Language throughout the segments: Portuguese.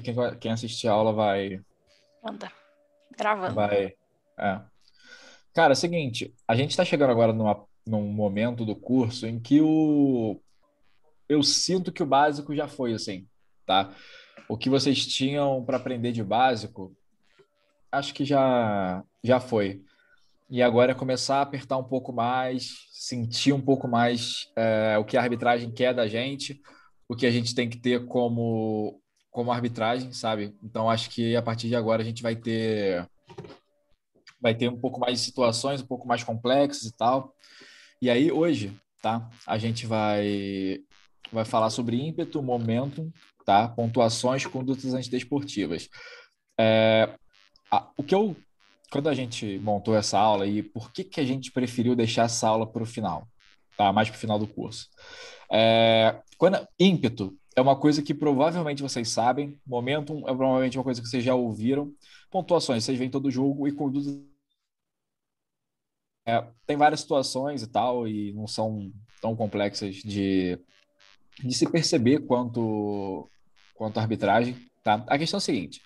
quem, quem assistir a aula vai. Anda. Gravando. Vai. É. Cara, é o seguinte, a gente está chegando agora numa, num momento do curso em que o. Eu sinto que o básico já foi assim, tá? O que vocês tinham para aprender de básico, acho que já, já foi. E agora é começar a apertar um pouco mais, sentir um pouco mais é, o que a arbitragem quer da gente, o que a gente tem que ter como, como arbitragem, sabe? Então acho que a partir de agora a gente vai ter vai ter um pouco mais de situações um pouco mais complexas e tal. E aí hoje, tá? A gente vai vai falar sobre ímpeto, momentum, tá? Pontuações, condutas antidesportivas. É, a, o que eu quando a gente montou essa aula e por que que a gente preferiu deixar essa aula para o final, tá? Mais para o final do curso. É, quando ímpeto é uma coisa que provavelmente vocês sabem, momentum é provavelmente uma coisa que vocês já ouviram, pontuações vocês veem todo jogo e condutas é, tem várias situações e tal, e não são tão complexas de, de se perceber quanto, quanto a arbitragem. Tá? A questão é a seguinte: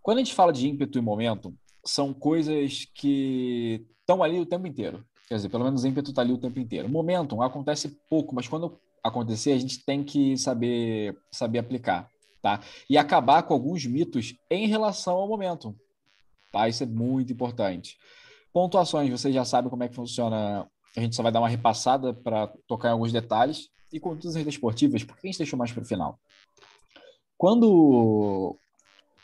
quando a gente fala de ímpeto e momento, são coisas que estão ali o tempo inteiro. Quer dizer, pelo menos ímpeto está ali o tempo inteiro. Momentum acontece pouco, mas quando acontecer, a gente tem que saber, saber aplicar. Tá? E acabar com alguns mitos em relação ao momentum. Tá? Isso é muito importante. Pontuações, vocês já sabem como é que funciona. A gente só vai dar uma repassada para tocar em alguns detalhes. E condutas esportivas, por que a gente deixou mais para o final? Quando,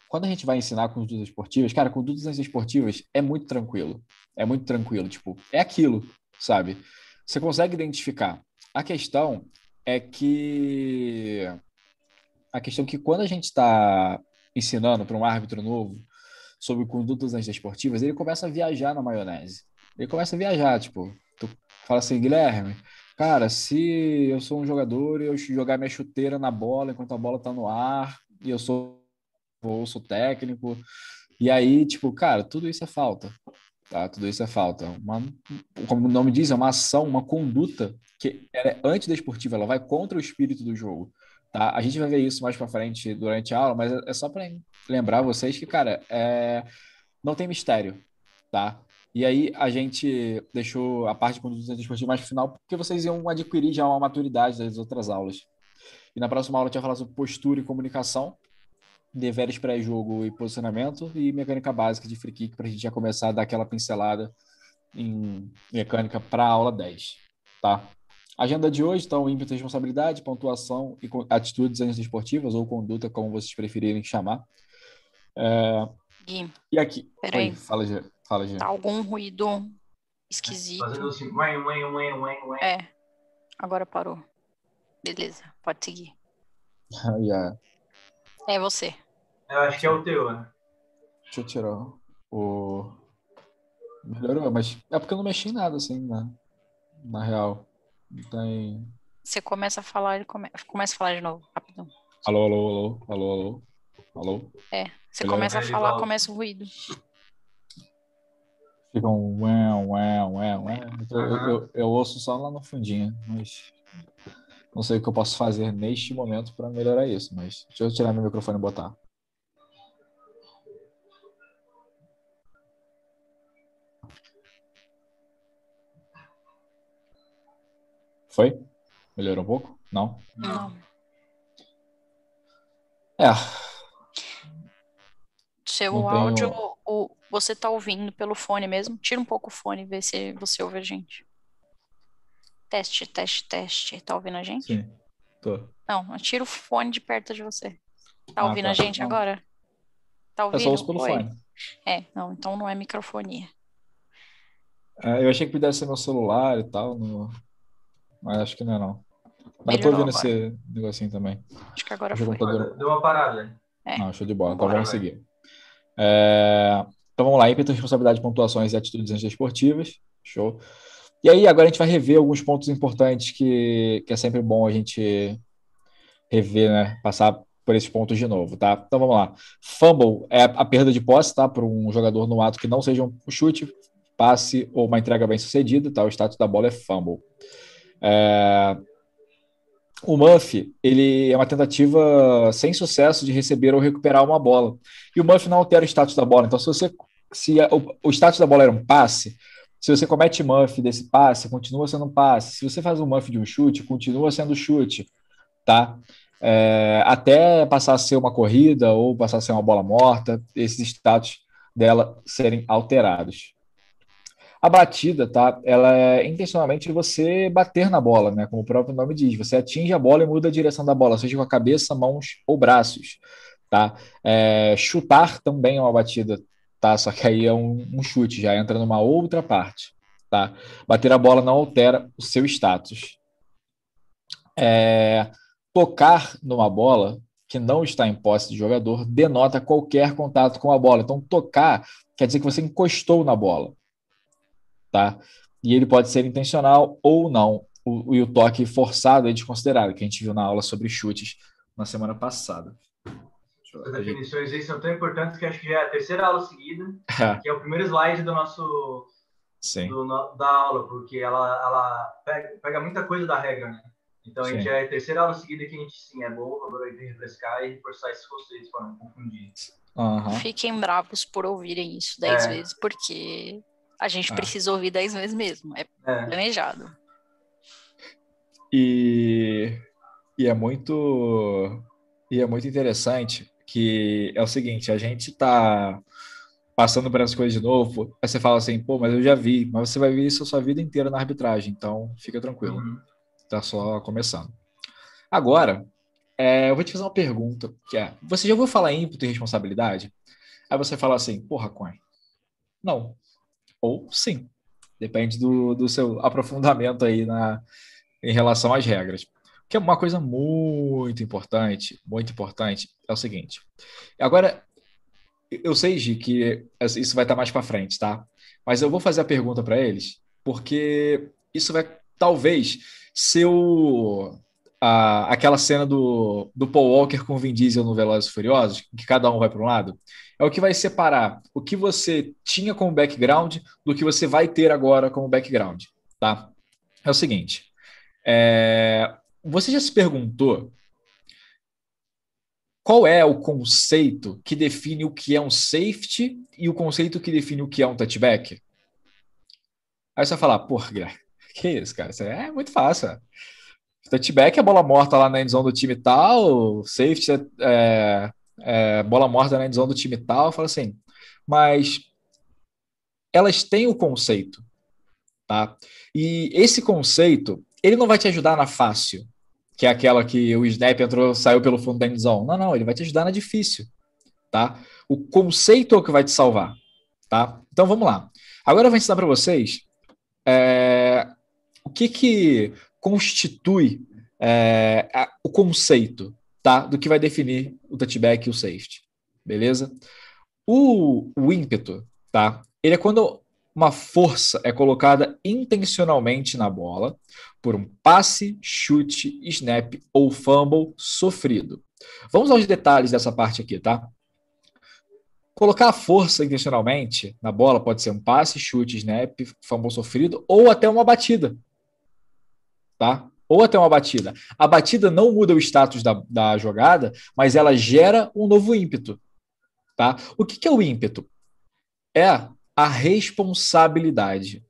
quando a gente vai ensinar condutas esportivas, cara, condutas esportivas é muito tranquilo. É muito tranquilo. Tipo, é aquilo, sabe? Você consegue identificar. A questão é que. A questão é que quando a gente está ensinando para um árbitro novo, sobre condutas antidesportivas, ele começa a viajar na maionese. Ele começa a viajar, tipo, tu fala assim, Guilherme, cara, se eu sou um jogador e eu jogar minha chuteira na bola enquanto a bola tá no ar, e eu sou, eu sou técnico, e aí, tipo, cara, tudo isso é falta. Tá? Tudo isso é falta. Uma, como o nome diz, é uma ação, uma conduta que é antidesportiva, ela vai contra o espírito do jogo. Tá? A gente vai ver isso mais para frente durante a aula, mas é só para lembrar vocês que, cara, é... não tem mistério, tá? E aí a gente deixou a parte de conduta esportiva mais pro final, porque vocês iam adquirir já uma maturidade das outras aulas. E na próxima aula a gente vai falar sobre postura e comunicação, deveres pré-jogo e posicionamento, e mecânica básica de free kick, para a gente já começar a dar aquela pincelada em mecânica para a aula 10, tá? Agenda de hoje, então, ímpeto, responsabilidade, pontuação e atitudes esportivas ou conduta, como vocês preferirem chamar. É... Gui, e aqui? Peraí. Oi, fala, Gê. Fala, Gê. Tá algum ruído esquisito. Fazendo assim, ué, ué, ué, ué, ué. É, agora parou. Beleza, pode seguir. yeah. É você. Eu acho que é o teu, né? Deixa eu tirar o. Melhorou, mas é porque eu não mexi em nada, assim, na, na real. Tem. Você começa a falar, ele come... começa a falar de novo, rapidão. Alô, alô, alô, alô, alô. Alô? É, você começa a falar, começa o ruído. Fica um ué, ué, ué, ué. Eu, eu, eu ouço só lá no fundinho, mas não sei o que eu posso fazer neste momento para melhorar isso, mas deixa eu tirar meu microfone e botar. Foi? Melhorou um pouco? Não? Não. É, Seu Não tenho- áudio, o... você tá ouvindo pelo fone mesmo? Tira um pouco o fone e vê se você ouve a gente. Teste, teste, teste. Tá ouvindo a gente? sim. Tô. Não, tira o fone de perto de você. Tá Ah, ouvindo tá. a gente Não. agora? Tá Eu ouvindo? só ouço pelo Oi? fone. É, não, então não é microfonia. É, eu achei que pudesse ser meu celular e tal, no- mas acho que não é não. Mas eu tô ouvindo esse negocinho também. Acho que agora Acho foi. eu Deu uma parada. né? É. Não, show de bola. Então Bora, vamos vai. seguir. É, Então vamos lá, ímpeto, responsabilidade, pontuações e atitudes antiesportivas. Show. E aí, agora a gente vai rever alguns pontos importantes que, que é sempre bom a gente rever, né? Passar por esses pontos de novo, tá? Então vamos lá. Fumble é a perda de posse, tá? Por um jogador no ato que não seja um chute, passe ou uma entrega bem sucedida, tá? O status da bola é fumble. É, o Muff, ele é uma tentativa sem sucesso de receber ou recuperar uma bola. E o Muff não altera o status da bola. Então, se você se o, o status da bola era um passe, se você comete muff desse passe, continua sendo passe. Se você faz um muff de um chute, continua sendo chute, tá? É, até passar a ser uma corrida ou passar a ser uma bola morta, esses status dela serem alterados. A batida, tá? Ela é intencionalmente você bater na bola, né? Como o próprio nome diz. Você atinge a bola e muda a direção da bola, seja com a cabeça, mãos ou braços, tá? É, chutar também é uma batida, tá? Só que aí é um, um, chute, já entra numa outra parte, tá? Bater a bola não altera o seu status. É, tocar numa bola que não está em posse de jogador denota qualquer contato com a bola. Então, tocar quer dizer que você encostou na bola tá? E ele pode ser intencional ou não. O, o, o toque forçado é desconsiderado, que a gente viu na aula sobre chutes na semana passada. As definições aí são tão importantes que acho que já é a terceira aula seguida, é. que é o primeiro slide do nosso Sim. Do, da aula, porque ela, ela pega, pega muita coisa da regra, né? Então a gente já é a terceira aula seguida que a gente sim é bom agora refrescar e reforçar esses conceitos para não confundir. Uhum. Fiquem bravos por ouvirem isso dez é. vezes, porque a gente ah. precisa ouvir dez vezes mesmo. É, é. planejado. E, e é muito e é muito interessante que é o seguinte, a gente está passando por essas coisas de novo, aí você fala assim, pô, mas eu já vi, mas você vai ver isso a sua vida inteira na arbitragem, então fica tranquilo. Uhum. Tá só começando. Agora, é, eu vou te fazer uma pergunta, que é, você já ouviu falar em ímpeto e responsabilidade? Aí você fala assim, porra, Coin, não ou sim. Depende do, do seu aprofundamento aí na, em relação às regras. Que é uma coisa muito importante, muito importante, é o seguinte. Agora, eu sei, Gi, que isso vai estar mais para frente, tá? Mas eu vou fazer a pergunta para eles, porque isso vai talvez ser o, a, aquela cena do, do Paul Walker com o Vin Diesel no Velozes e Furiosos, que cada um vai para um lado, é o que vai separar o que você tinha como background do que você vai ter agora como background, tá? É o seguinte, é, você já se perguntou qual é o conceito que define o que é um safety e o conceito que define o que é um touchback? Aí você vai falar, porra, que isso, cara? Isso é muito fácil. Touchback é bola morta lá na endzone do time tal, safety é, é, bola morta na endzone do time tal, fala assim, mas elas têm o conceito, tá? E esse conceito, ele não vai te ajudar na fácil, que é aquela que o snap entrou, saiu pelo fundo da endzone. Não, não, ele vai te ajudar na difícil, tá? O conceito é o que vai te salvar, tá? Então vamos lá. Agora eu vou ensinar para vocês é, o que que constitui é, a, o conceito tá, do que vai definir o touchback e o safety. Beleza? O, o ímpeto, tá? Ele é quando uma força é colocada intencionalmente na bola por um passe, chute, snap ou fumble sofrido. Vamos aos detalhes dessa parte aqui, tá? Colocar a força intencionalmente na bola pode ser um passe, chute, snap, fumble sofrido ou até uma batida tá? Ou até uma batida. A batida não muda o status da, da jogada, mas ela gera um novo ímpeto, tá? O que, que é o ímpeto? É a responsabilidade.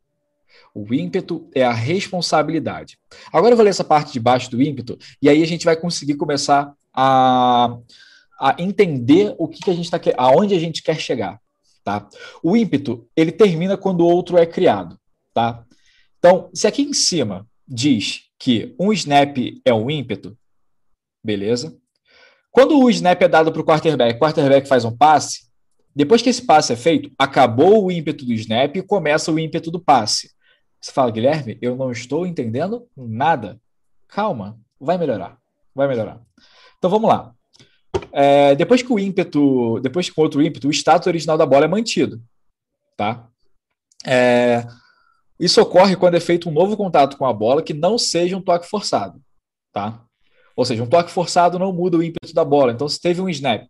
O ímpeto é a responsabilidade. Agora eu vou ler essa parte de baixo do ímpeto e aí a gente vai conseguir começar a, a entender o que, que a gente está aonde a gente quer chegar, tá? O ímpeto ele termina quando o outro é criado, tá? Então, se aqui em cima diz que um snap é um ímpeto, beleza? Quando o snap é dado para o quarterback, o quarterback faz um passe, depois que esse passe é feito, acabou o ímpeto do snap e começa o ímpeto do passe. Você fala, Guilherme, eu não estou entendendo nada. Calma, vai melhorar, vai melhorar. Então vamos lá. É, depois que o ímpeto, depois que o outro ímpeto, o status original da bola é mantido, tá? É, isso ocorre quando é feito um novo contato com a bola que não seja um toque forçado, tá? Ou seja, um toque forçado não muda o ímpeto da bola. Então, se teve um snap,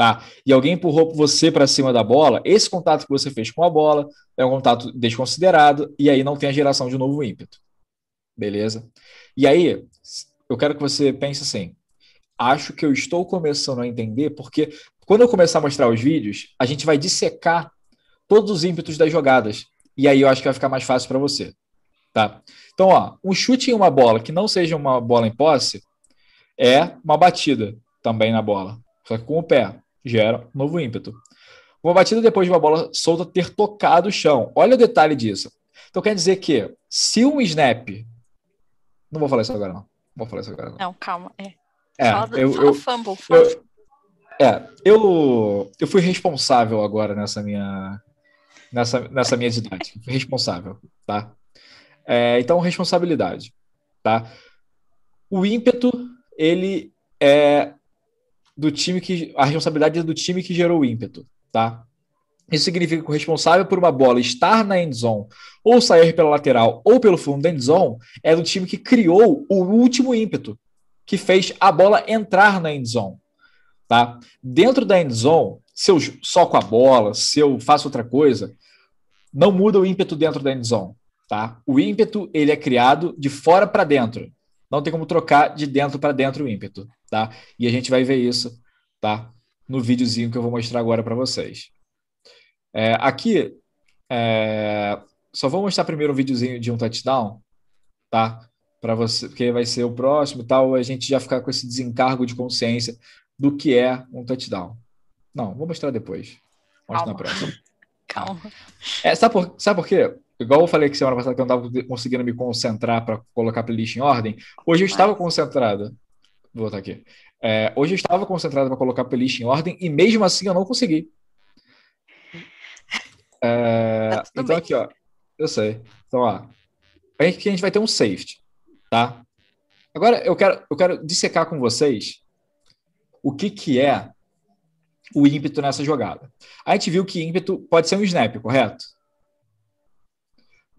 tá? E alguém empurrou você para cima da bola, esse contato que você fez com a bola é um contato desconsiderado e aí não tem a geração de novo ímpeto. Beleza? E aí, eu quero que você pense assim. Acho que eu estou começando a entender, porque quando eu começar a mostrar os vídeos, a gente vai dissecar todos os ímpetos das jogadas. E aí eu acho que vai ficar mais fácil para você. Tá? Então, ó, um chute em uma bola que não seja uma bola em posse é uma batida também na bola. Só que com o pé gera novo ímpeto. Uma batida depois de uma bola solta ter tocado o chão. Olha o detalhe disso. Então quer dizer que se um snap. Não vou falar isso agora, não. Não vou falar isso agora, não. Não, calma. É. É, fala, eu, fala eu, fumble, fala. eu, é, eu, eu fui responsável agora nessa minha nessa, nessa minha didática. Fui responsável, tá? É, então, responsabilidade, tá? O ímpeto, ele é do time que a responsabilidade é do time que gerou o ímpeto, tá? Isso significa que o responsável por uma bola estar na end zone ou sair pela lateral ou pelo fundo da end zone é do time que criou o último ímpeto, que fez a bola entrar na end zone. Tá? Dentro da end zone, se eu soco a bola, se eu faço outra coisa, não muda o ímpeto dentro da end zone. Tá? O ímpeto ele é criado de fora para dentro. Não tem como trocar de dentro para dentro o ímpeto. Tá? E a gente vai ver isso tá? no videozinho que eu vou mostrar agora para vocês. É, aqui, é, só vou mostrar primeiro um videozinho de um touchdown, tá? Para você, porque vai ser o próximo, tal, a gente já ficar com esse desencargo de consciência do que é um touchdown. Não, vou mostrar depois. Mostro na próxima. Calma. É, sabe, por, sabe por quê? Igual eu falei que semana passada que eu não estava conseguindo me concentrar para colocar a playlist em ordem, hoje eu estava concentrado. Vou botar aqui. É, hoje eu estava concentrado para colocar a playlist em ordem e mesmo assim eu não consegui. É, Tá então bem. aqui, ó. Eu sei. Então, ó. A gente, a gente vai ter um safety, tá? Agora eu quero, eu quero dissecar com vocês o que, que é o ímpeto nessa jogada. A gente viu que ímpeto pode ser um snap, correto?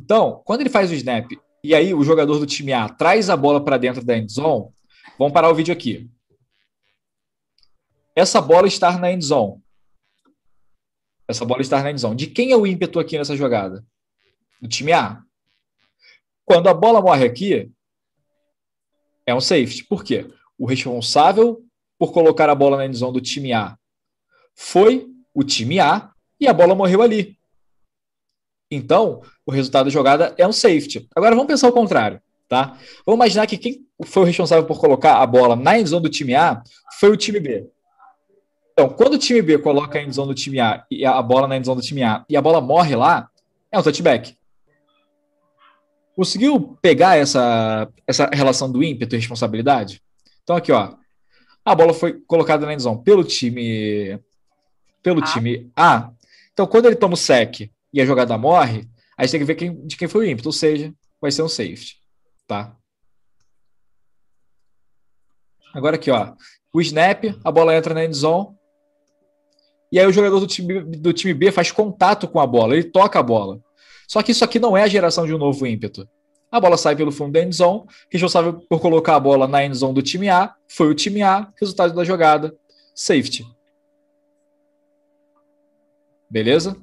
Então, quando ele faz o snap e aí o jogador do time A traz a bola para dentro da end zone, vamos parar o vídeo aqui. Essa bola está na end zone. Essa bola está na end zone. De quem é o ímpeto aqui nessa jogada? Do time A. Quando a bola morre aqui, é um safety. Por quê? O responsável por colocar a bola na end zone do time A foi o time A e a bola morreu ali. Então, o resultado da jogada é um safety. Agora vamos pensar o contrário, tá? Vamos imaginar que quem foi o responsável por colocar a bola na endzone do time A foi o time B. Então, quando o time B coloca a endzone do time A e a bola na endzone do time A e a bola morre lá, é um touchback. Conseguiu pegar essa, essa relação do ímpeto e responsabilidade? Então, aqui, ó. A bola foi colocada na endzone pelo time pelo A. time A. Então, quando ele toma o sec e a jogada morre, a gente tem que ver quem, de quem foi o ímpeto, ou seja, vai ser um safety, tá? Agora aqui, ó, o snap, a bola entra na end zone, e aí o jogador do time, do time B faz contato com a bola, ele toca a bola. Só que isso aqui não é a geração de um novo ímpeto. A bola sai pelo fundo da end zone, responsável por colocar a bola na end zone do time A, foi o time A, resultado da jogada, safety. Beleza?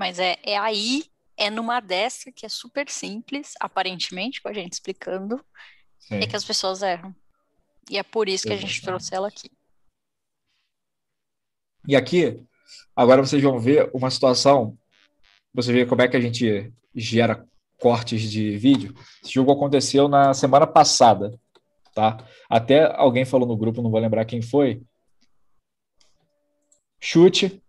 Mas é, é aí, é numa dessa que é super simples, aparentemente, com a gente explicando, Sim. é que as pessoas erram. E é por isso que a gente Exatamente. trouxe ela aqui. E aqui, agora vocês vão ver uma situação. Você vê como é que a gente gera cortes de vídeo. Esse jogo aconteceu na semana passada, tá? Até alguém falou no grupo, não vou lembrar quem foi. Chute,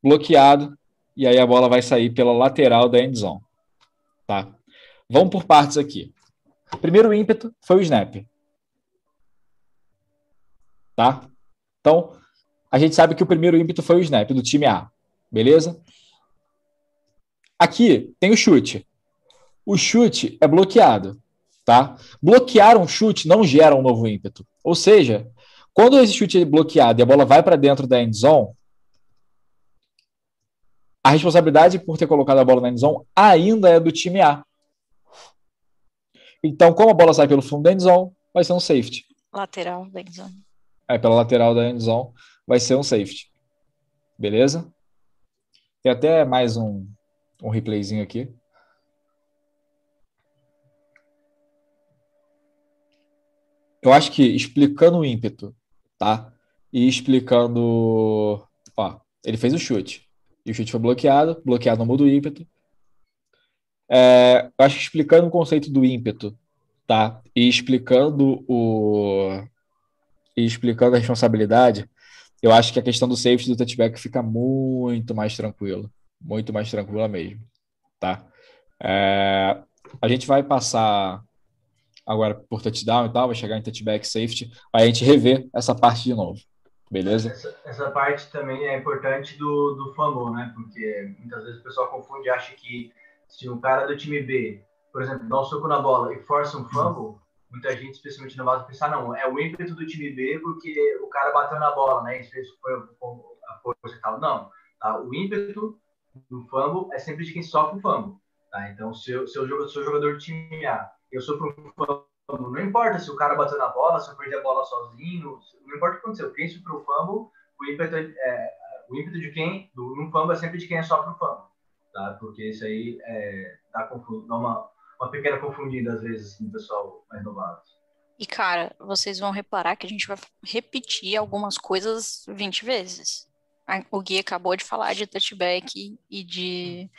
bloqueado, e aí a bola vai sair pela lateral da end zone, tá? Vamos por partes aqui. Primeiro ímpeto foi o snap. Tá? Então, a gente sabe que o primeiro ímpeto foi o snap do time A, beleza? Aqui tem o chute. O chute é bloqueado, tá? Bloquear um chute não gera um novo ímpeto. Ou seja, quando esse chute é bloqueado e a bola vai para dentro da end zone, a responsabilidade por ter colocado a bola na end zone ainda é do time A. Então, como a bola sai pelo fundo da end zone, vai ser um safety. Lateral da endzone. É, pela lateral da end zone, vai ser um safety. Beleza? Tem até mais um, um replayzinho aqui. eu acho que explicando o ímpeto, tá? E explicando. Ó, ele fez o chute. E o chute foi bloqueado, bloqueado no muda o ímpeto. É, acho que explicando o conceito do ímpeto, tá? E explicando o. E explicando a responsabilidade, eu acho que a questão do safety do touchback fica muito mais tranquila. Muito mais tranquila mesmo, tá? É, a gente vai passar agora por touchdown e tal, vai chegar em touchback safety, aí a gente rever essa parte de novo. Beleza? Essa, essa parte também é importante do, do fumble, né? Porque muitas vezes o pessoal confunde acha que se um cara do time B, por exemplo, dá um soco na bola e força um fumble, muita gente, especialmente no vaso, pensar, não, é o ímpeto do time B porque o cara bateu na bola, né? Isso foi a força e tal. Não, tá? O ímpeto do fumble é sempre de quem sofre o fumble. Tá? Então, se eu, se eu sou jogador de time A, eu sofro um fumble, não importa se o cara bateu na bola, se eu perdi a bola sozinho, não importa o que aconteceu. Quem sofreu o fumble, o ímpeto, é, é, o ímpeto de quem, do, um fumble é sempre de quem sofre o fumble. Tá? Porque isso aí é, dá, dá uma, uma pequena confundida, às vezes, no pessoal mais novato. E, cara, vocês vão reparar que a gente vai repetir algumas coisas 20 vezes. O Gui acabou de falar de touchback e de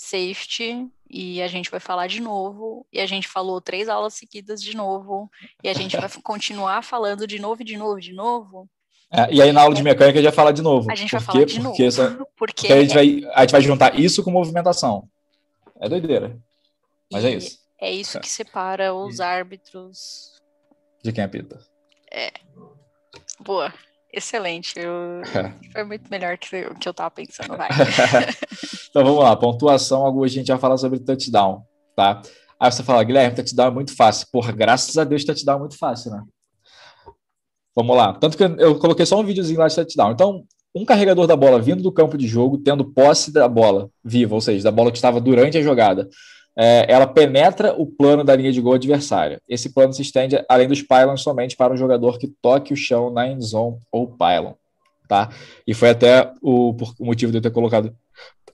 safety e a gente vai falar de novo e a gente falou três aulas seguidas de novo e a gente vai continuar falando de novo, de novo, de novo. É, e aí na aula de mecânica a gente vai falar de novo. A gente vai falar de porque novo. Porque, porque a, gente vai, a gente vai juntar isso com movimentação. É doideira. Mas é isso. É isso é. que separa os árbitros de quem apita. É. Boa. Excelente. Eu... Foi muito melhor que o que eu tava pensando, vai. então vamos lá, pontuação, a gente já fala sobre touchdown, tá? Aí você fala, Guilherme, touchdown é muito fácil. Porra, graças a Deus, touchdown é muito fácil, né? Vamos lá. Tanto que eu coloquei só um videozinho lá de touchdown. Então, um carregador da bola vindo do campo de jogo, tendo posse da bola viva, ou seja, da bola que estava durante a jogada, ela penetra o plano da linha de gol adversária. Esse plano se estende além dos pylons somente para um jogador que toque o chão na end zone ou pylon. Tá? E foi até o, o motivo de eu ter colocado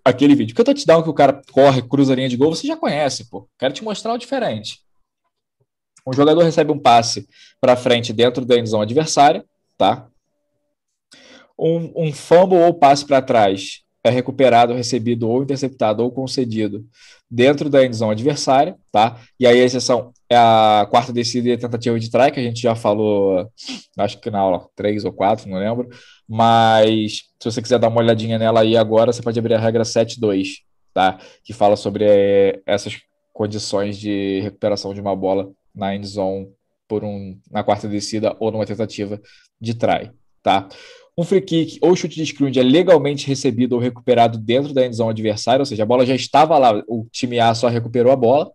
aquele vídeo. Porque o touchdown que o cara corre, cruza a linha de gol, você já conhece, pô. Quero te mostrar o diferente. Um jogador recebe um passe para frente dentro da end zone adversária, tá? Um, um fumble ou passe para trás é recuperado, recebido ou interceptado ou concedido dentro da endzone adversária, tá? E aí a exceção é a quarta descida e a tentativa de try, que a gente já falou, acho que na aula 3 ou 4, não lembro. Mas se você quiser dar uma olhadinha nela aí agora, você pode abrir a regra 7.2, tá? Que fala sobre é, essas condições de recuperação de uma bola na endzone por um, na quarta descida ou numa tentativa de try, tá? Um free kick ou chute de scrunch é legalmente recebido ou recuperado dentro da endzone adversária, ou seja, a bola já estava lá, o time A só recuperou a bola,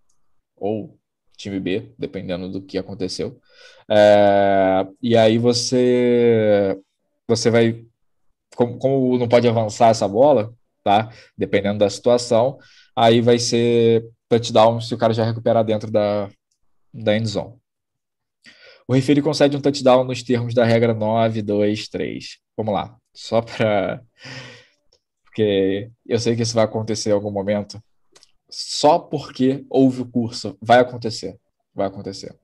ou time B, dependendo do que aconteceu. É, e aí você você vai como, como, não pode avançar essa bola, tá? Dependendo da situação, aí vai ser touchdown se o cara já recuperar dentro da da endzone. O referi concede um touchdown nos termos da regra 9, 2, 3. Vamos lá. Só para. Porque eu sei que isso vai acontecer em algum momento. Só porque houve o curso. Vai acontecer. Vai acontecer.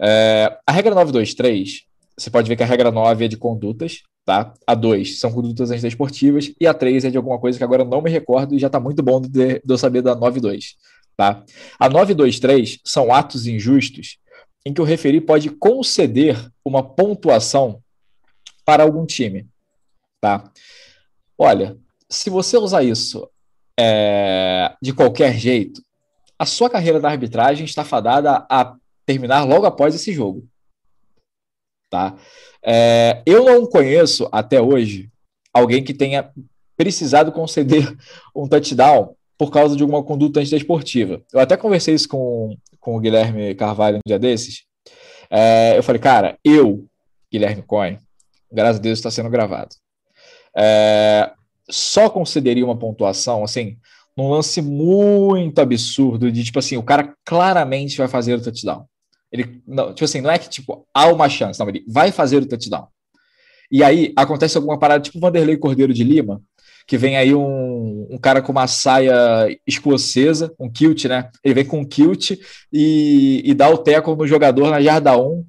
É, a regra 923, você pode ver que a regra 9 é de condutas, tá? A 2 são condutas antidesportivas e a 3 é de alguma coisa que agora não me recordo e já está muito bom de, de eu saber da 92, tá? A 923 são atos injustos em que o referi pode conceder uma pontuação para algum time, tá? Olha, se você usar isso é, de qualquer jeito, a sua carreira da arbitragem está fadada a terminar logo após esse jogo, tá? É, eu não conheço até hoje alguém que tenha precisado conceder um touchdown por causa de alguma conduta antidesportiva. Eu até conversei isso com, com o Guilherme Carvalho um dia desses. É, eu falei, cara, eu, Guilherme Cohen, graças a Deus está sendo gravado. É, só concederia uma pontuação, assim, num lance muito absurdo de, tipo assim, o cara claramente vai fazer o touchdown. Ele, não, tipo assim, não é que, tipo, há uma chance, não, ele vai fazer o touchdown. E aí acontece alguma parada, tipo Vanderlei Cordeiro de Lima, que vem aí um, um cara com uma saia escocesa, um kilt, né? Ele vem com um kilt e, e dá o teco no jogador na jarda 1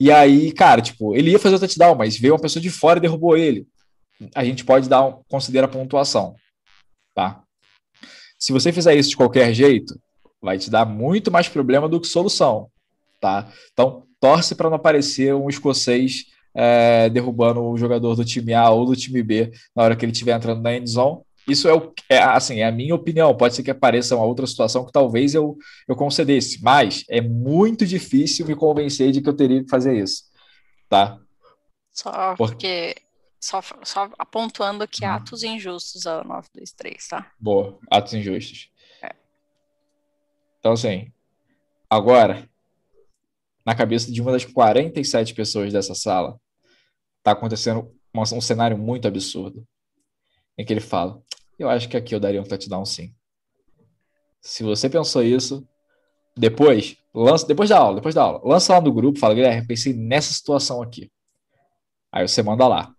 E aí, cara, tipo, ele ia fazer o touchdown, mas veio uma pessoa de fora e derrubou ele. A gente pode dar um, considera pontuação, tá? Se você fizer isso de qualquer jeito, vai te dar muito mais problema do que solução, tá? Então, torce para não aparecer um escocês é, derrubando o jogador do time A ou do time B na hora que ele estiver entrando na endzone. Isso é, o, é, assim, é a minha opinião. Pode ser que apareça uma outra situação que talvez eu, eu concedesse, mas é muito difícil me convencer de que eu teria que fazer isso, tá? Só porque só, só apontando que hum. atos injustos é o 923, tá? Boa, atos injustos. É. Então, assim, agora, na cabeça de uma das 47 pessoas dessa sala, tá acontecendo um, um cenário muito absurdo. Em que ele fala: Eu acho que aqui eu daria um touchdown sim. Se você pensou isso, depois, lança, depois da aula, depois da aula, lança lá no grupo, fala, Guilherme, pensei nessa situação aqui. Aí você manda lá.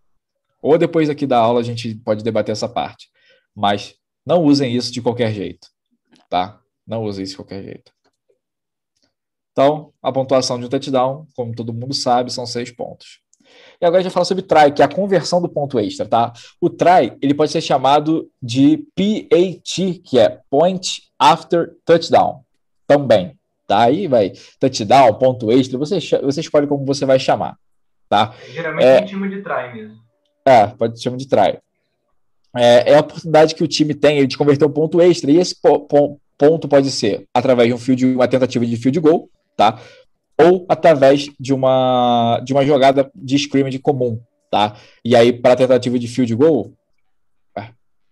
Ou depois aqui da aula a gente pode debater essa parte. Mas não usem isso de qualquer jeito, tá? Não usem isso de qualquer jeito. Então, a pontuação de um touchdown, como todo mundo sabe, são seis pontos. E agora a gente vai falar sobre try, que é a conversão do ponto extra, tá? O try, ele pode ser chamado de PAT, que é Point After Touchdown, também, tá? Aí vai touchdown, ponto extra, você, você escolhe como você vai chamar, tá? Geralmente é, time de try mesmo. É, pode ser chama de try. É, é, a oportunidade que o time tem de converter um ponto extra, e esse po ponto pode ser através de um field, uma tentativa de field goal, tá? Ou através de uma, de uma jogada de scrimmage comum, tá? E aí, para a tentativa de field goal,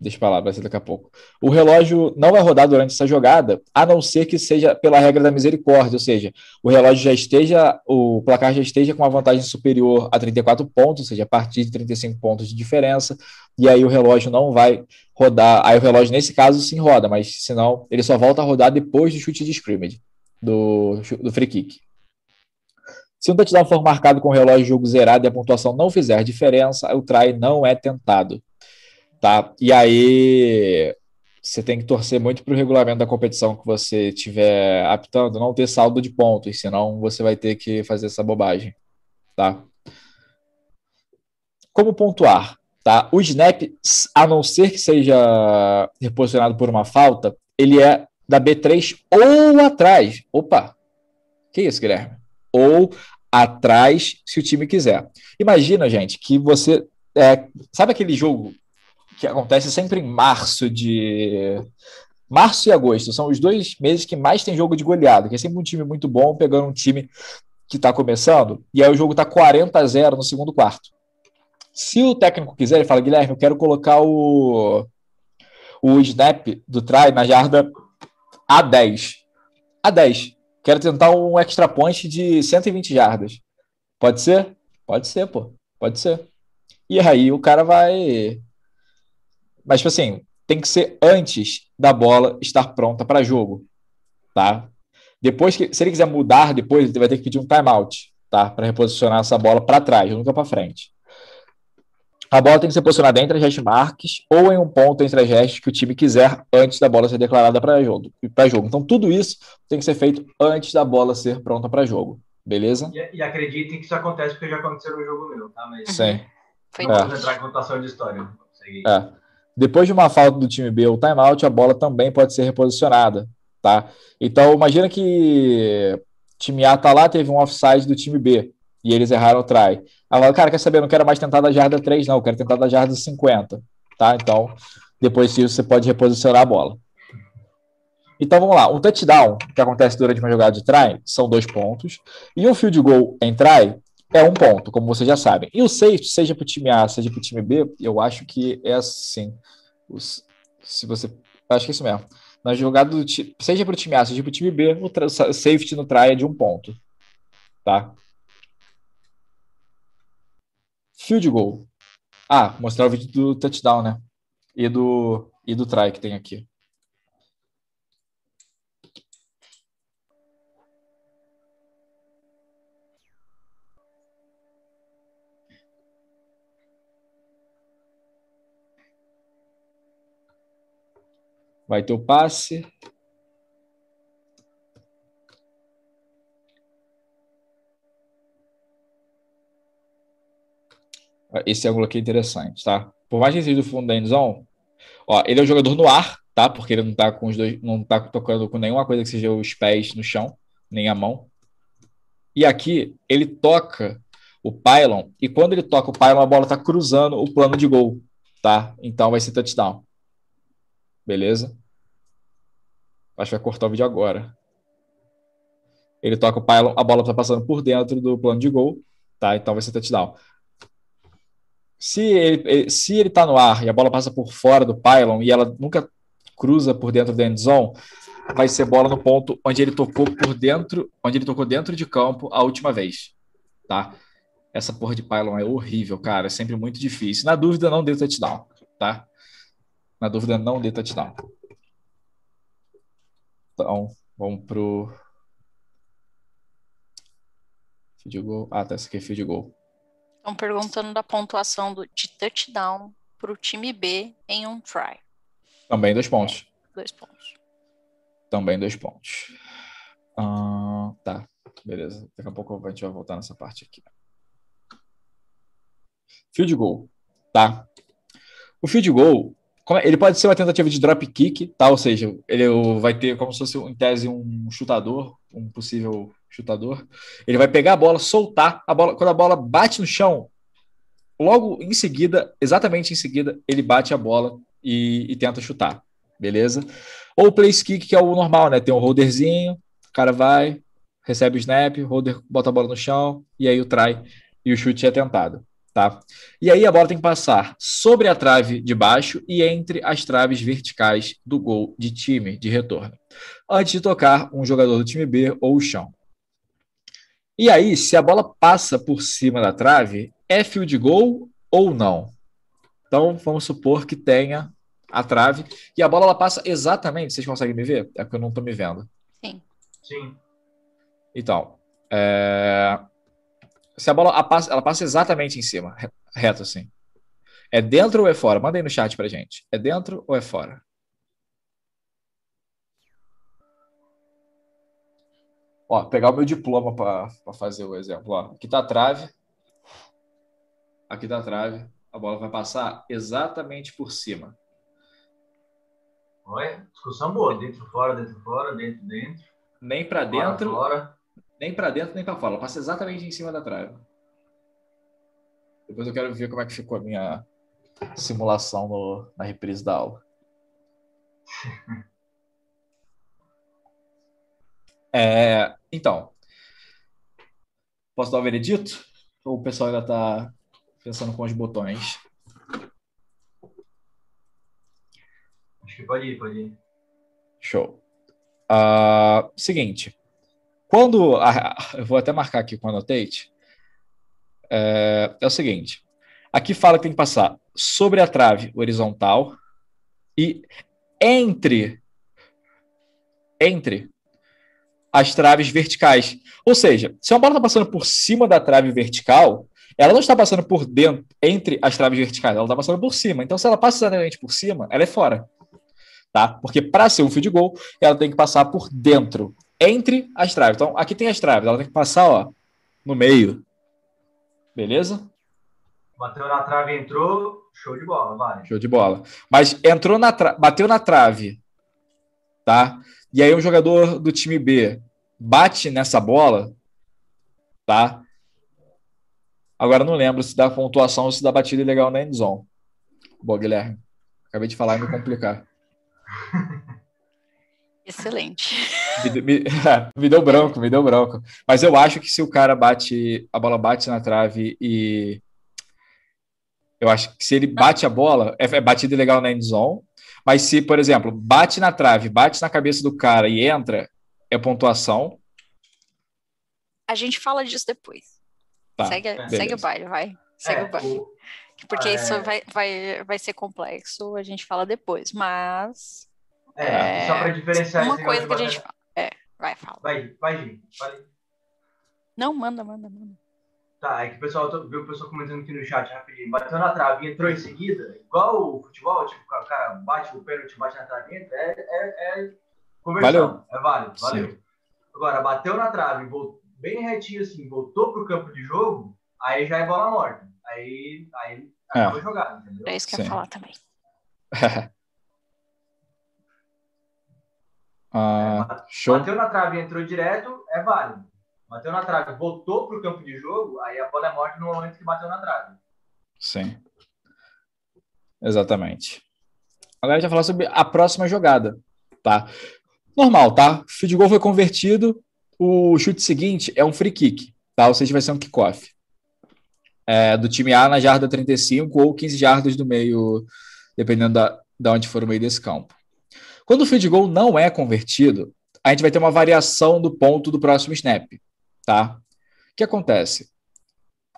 Deixa para lá, vai ser daqui a pouco. O relógio não vai rodar durante essa jogada, a não ser que seja pela regra da misericórdia, ou seja, o relógio já esteja, o placar já esteja com uma vantagem superior a 34 pontos, ou seja, a partir de 35 pontos de diferença, e aí o relógio não vai rodar. Aí o relógio, nesse caso, sim roda, mas senão ele só volta a rodar depois do chute de scrimmage, do, do free kick. Se um touchdown for marcado com o relógio de jogo zerado e a pontuação não fizer diferença, o try não é tentado tá? E aí você tem que torcer muito para o regulamento da competição que você estiver aptando não ter saldo de pontos, senão você vai ter que fazer essa bobagem, tá? Como pontuar? Tá? O snap, a não ser que seja reposicionado por uma falta, ele é da B3 ou atrás. Opa! Que isso, Guilherme? Ou atrás, se o time quiser. Imagina, gente, que você. É, sabe aquele jogo que acontece sempre em março de. Março e agosto são os dois meses que mais tem jogo de goleada, que é sempre um time muito bom pegando um time que está começando, e aí o jogo está 40 a 0 no segundo quarto. Se o técnico quiser, ele fala, Guilherme, eu quero colocar o, o snap do try na jarda A10. A10. Quero tentar um extra point de 120 jardas. Pode ser? Pode ser, pô. Pode ser. E aí o cara vai mas, tipo assim, tem que ser antes da bola estar pronta para jogo, tá? Depois que, se ele quiser mudar depois, ele vai ter que pedir um timeout, tá? Para reposicionar essa bola para trás, nunca para frente. A bola tem que ser posicionada entre as marks ou em um ponto entre as hashes que o time quiser antes da bola ser declarada para jogo, jogo. Então, tudo isso tem que ser feito antes da bola ser pronta para jogo. Beleza? E, e acreditem que isso acontece porque já aconteceu no jogo meu, tá? Mas Sim. Não vamos entrar em contação de história. É. Depois de uma falta do time B ou timeout, a bola também pode ser reposicionada, tá? Então, imagina que o time A tá lá, teve um offside do time B e eles erraram o try. Aí cara, quer saber, não quero mais tentar da jarda 3 não, quero tentar da jarda 50, tá? Então, depois disso você pode reposicionar a bola. Então vamos lá, um touchdown que acontece durante uma jogada de try são dois pontos, e um field goal em try é um ponto, como vocês já sabem. E o safety, seja para o time A, seja para o time B, eu acho que é assim. Os, se você. Acho que é isso mesmo. Na jogada do seja para o time A, seja para o time B, o safety no try é de um ponto. Tá? Field goal. Ah, mostrar o vídeo do touchdown, né? E do, e do try que tem aqui. Vai ter o passe. Esse ângulo aqui é interessante, tá? Por mais que seja do fundo da endzone, ó, ele é um jogador no ar, tá? Porque ele não tá com os dois, não tá tocando com nenhuma coisa que seja os pés no chão, nem a mão. E aqui ele toca o pylon e quando ele toca o pylon a bola tá cruzando o plano de gol, tá? Então vai ser touchdown. Beleza? Acho que vai cortar o vídeo agora. Ele toca o pylon, a bola tá passando por dentro do plano de gol, tá? Então vai ser touchdown. Se ele, se ele tá no ar e a bola passa por fora do pylon e ela nunca cruza por dentro da end zone, vai ser bola no ponto onde ele tocou por dentro, onde ele tocou dentro de campo a última vez, tá? Essa porra de pylon é horrível, cara, é sempre muito difícil. Na dúvida, não dê touchdown, tá? Na dúvida, não dê touchdown. Então, vamos pro field goal. Ah, tá, esse aqui é field goal. Estão perguntando da pontuação do, de touchdown para o time B em um try. Também dois pontos. Dois pontos. Também dois pontos. Ah, tá, beleza. Daqui a pouco a gente vai voltar nessa parte aqui. Field goal, tá? O field goal, é, ele pode ser uma tentativa de drop kick, tá? Ou seja, ele vai ter como se fosse em tese um chutador, um possível chutador. Ele vai pegar a bola, soltar a bola. Quando a bola bate no chão, logo em seguida, exatamente em seguida, ele bate a bola e, e tenta chutar, beleza? Ou o place kick, que é o normal, né? Tem um holderzinho, o cara vai, recebe o snap, o holder bota a bola no chão e aí o try e o chute é tentado tá? E aí a bola tem que passar sobre a trave de baixo e entre as traves verticais do gol de time de retorno, antes de tocar um jogador do time B ou o chão. E aí, se a bola passa por cima da trave, é field goal ou não? Então, vamos supor que tenha a trave e a bola ela passa exatamente. Vocês conseguem me ver? É porque eu não estou me vendo. Sim. Sim. Então, é se a bola ela passa, ela passa exatamente em cima, reto assim. É dentro ou é fora? Manda aí no chat pra gente. É dentro ou é fora? Ó, pegar o meu diploma para fazer o exemplo. Ó, aqui tá a trave. Aqui tá a trave. A bola vai passar exatamente por cima. Olha, discussão boa. Dentro, fora, dentro, fora, dentro, dentro. Nem para dentro. Fora nem para dentro nem para fora. Ela passa exatamente em cima da trave. Depois eu quero ver como é que ficou a minha simulação no, na reprise da aula. É, então, posso dar o veredito? Ou o pessoal ainda está pensando com os botões? Acho que pode ir, pode ir. Show. Uh, seguinte. Quando. eu vou até marcar aqui com a annotate. É, é o seguinte. Aqui fala que tem que passar sobre a trave horizontal e entre entre as traves verticais. Ou seja, se uma bola está passando por cima da trave vertical, ela não está passando por dentro, entre as traves verticais, ela está passando por cima. Então, se ela passa exatamente por cima, ela é fora. Tá? Porque para ser um field goal, ela tem que passar por dentro entre as traves. Então, aqui tem as traves, ela tem que passar, ó, no meio. Beleza? Bateu na trave, entrou, show de bola, vale. Show de bola. Mas entrou na tra... bateu na trave, tá? E aí um jogador do time B bate nessa bola, tá? Agora não lembro se dá pontuação ou se dá batida legal na endzone. Boa, Guilherme. Acabei de falar e me complicar. Excelente. Me, me, me, deu branco, me deu branco. Mas eu acho que se o cara bate, a bola bate na trave e. Eu acho que se ele bate a bola, é, é batida legal na end zone. Mas se, por exemplo, bate na trave, bate na cabeça do cara e entra, é pontuação. A gente fala disso depois. Tá, segue, segue o baile, vai. Segue é, o baile. Porque é... isso vai, vai, vai ser complexo, a gente fala depois. Mas é, é, só para diferenciar Uma coisa que a gente fala. É, vai, fala. Vai, vai. Vai. Não, manda, manda, manda. Tá, é que o pessoal, viu o pessoal comentando aqui no chat rapidinho. Bateu na trave e entrou em seguida, igual o futebol, tipo, o cara bate o pênalti, bate na trave e entra, é, é, é conversão. Valeu. É válido, valeu. Sim. Agora, bateu na trave, voltou, bem retinho assim, voltou pro campo de jogo, aí já é bola morta. Aí, aí acaba é. jogada, entendeu? É isso que eu ia falar também. ah, show. Bateu na trave e entrou direto, é válido. Bateu na trave, voltou para o campo de jogo, aí a bola é morta no momento que bateu na trave. Sim. Exatamente. Agora a gente vai falar sobre a próxima jogada, tá? Normal, tá? O goal foi convertido, o chute seguinte é um free kick, tá? Ou seja, vai ser um kickoff. É, do time A na jarda 35 ou 15 jardas do meio, dependendo da, da onde for o meio desse campo. Quando o field goal não é convertido, a gente vai ter uma variação do ponto do próximo snap, tá? O que acontece?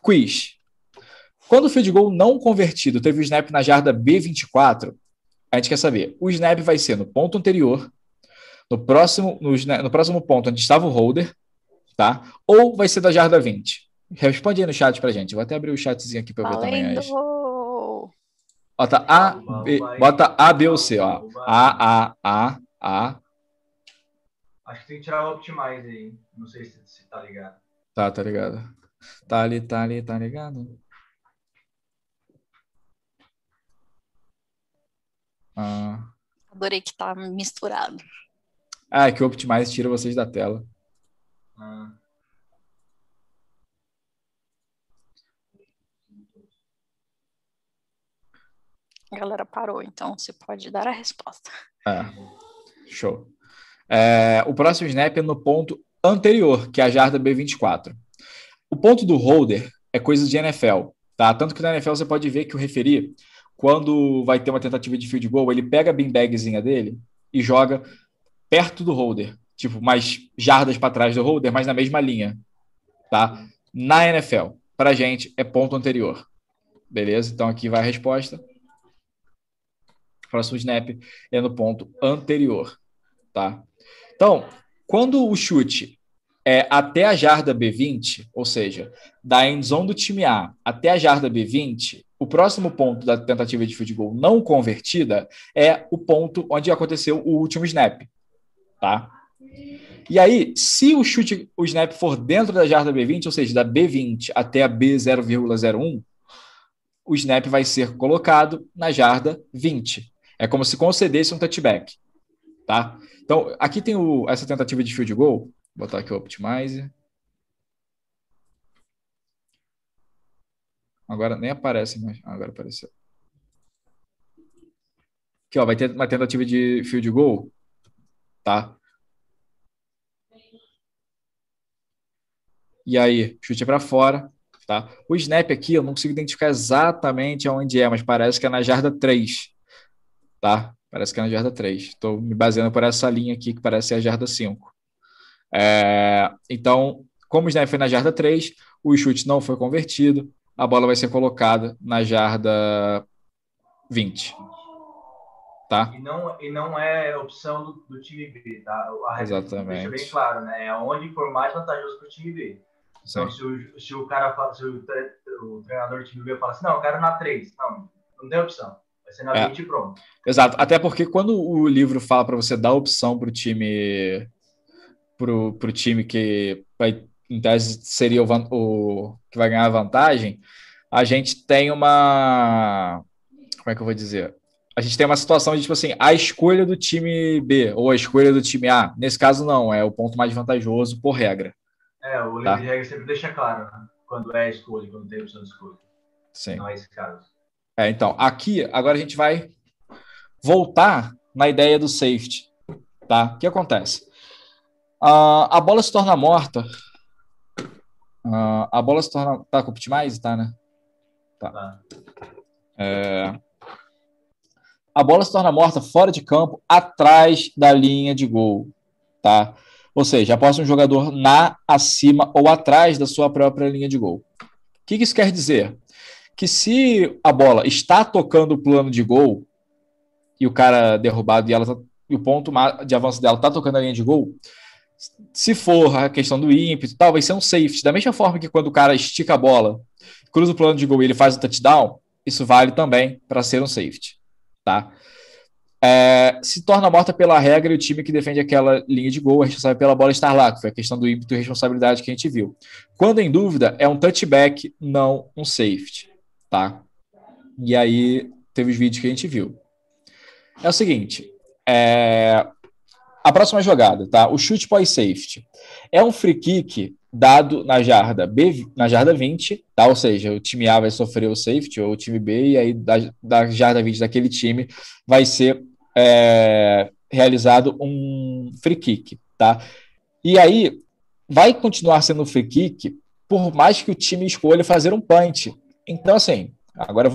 Quiz. Quando o field goal não convertido teve o snap na jarda B24, a gente quer saber, o snap vai ser no ponto anterior, no próximo, no, no próximo ponto onde estava o holder, tá? Ou vai ser da jarda 20? Responde aí no chat pra gente. Vou até abrir o chatzinho aqui para ver também. As... Bota A, B, bota A, B ou C, ó. A, A, A, A. Acho que tem que tirar o Optimize aí. Não sei se, se tá ligado. Tá, tá ligado. Tá ali, tá ali, tá ligado. Ah. Adorei que tá misturado. Ah, é que o Optimize tira vocês da tela. Ah. A galera parou, então você pode dar a resposta. É. Show. É, o próximo snap é no ponto anterior, que é a jarda B24. O ponto do holder é coisa de NFL, tá? Tanto que na NFL você pode ver que o referi quando vai ter uma tentativa de field goal, ele pega a beanbagzinha dele e joga perto do holder, tipo, mais jardas para trás do holder, mas na mesma linha, tá? Na NFL, para gente é ponto anterior. Beleza? Então aqui vai a resposta. Próximo snap é no ponto anterior, tá? Então, quando o chute é até a jarda B20, ou seja, da endzone do time A até a jarda B20, o próximo ponto da tentativa de field goal não convertida é o ponto onde aconteceu o último snap, tá? E aí, se o chute, o snap for dentro da jarda B20, ou seja, da B20 até a B0,01, o snap vai ser colocado na jarda 20. É como se concedesse um touchback, tá? Então, aqui tem o, essa tentativa de field goal. Vou botar aqui o optimize. Agora nem aparece mais. Ah, agora apareceu. Aqui, ó, vai ter uma tentativa de field goal, tá? E aí, chute para fora, tá? O snap aqui eu não consigo identificar exatamente aonde é, mas parece que é na jarda 3, tá? Parece que é na jarda 3. Estou me baseando por essa linha aqui que parece ser a jarda 5. É, então, como o snap foi na jarda 3, o chute não foi convertido, a bola vai ser colocada na jarda 20. Tá? E não, e não é opção do, do time B, tá? A Exatamente. Deixa bem claro, né? É onde for mais vantajoso para o time B. Então, se o, se o cara fala, se o, o, treinador do time B fala assim, não, eu quero na 3. Não, não tem opção. É. 20 e pronto. Exato. Até porque quando o livro fala para você dar opção para o time pro, pro time que vai em tese seria o, o, que vai ganhar a vantagem, a gente tem uma. Como é que eu vou dizer? A gente tem uma situação de, tipo assim, a escolha do time B ou a escolha do time A. Nesse caso, não, é o ponto mais vantajoso por regra. É, o livro tá? de regra sempre deixa claro, né? Quando é a escolha, quando tem a opção de escolha. Sim. Não é esse caso. É, então, aqui, agora a gente vai voltar na ideia do safety. Tá? O que acontece? Uh, a bola se torna morta Uh, a bola se torna. Tá com o Optimize? Tá, né? Tá. tá. É... A bola se torna morta fora de campo, atrás da linha de gol. Tá? Ou seja, após um jogador na, acima ou atrás da sua própria linha de gol. O que, que isso quer dizer? Que se a bola está tocando o plano de gol e o cara derrubado e, ela tá, e o ponto de avanço dela está tocando a linha de gol, se for a questão do ímpeto tal, vai ser um safety. Da mesma forma que quando o cara estica a bola, cruza o plano de gol e ele faz o touchdown, isso vale também para ser um safety. Tá? É, se torna morta pela regra e o time que defende aquela linha de gol é responsável pela bola estar lá, que foi a questão do ímpeto e responsabilidade que a gente viu. Quando em dúvida, é um touchback, não um safety. Tá? E aí teve os vídeos que a gente viu. É o seguinte, é... a próxima jogada, tá? O chute pós-safety. É um free kick dado na jarda B, na jarda 20, tá? Ou seja, o time A vai sofrer o safety, ou o time B, e aí da, da jarda 20 daquele time vai ser é, realizado um free kick, tá? E aí vai continuar sendo free kick por mais que o time escolha fazer um punch. Então, assim, agora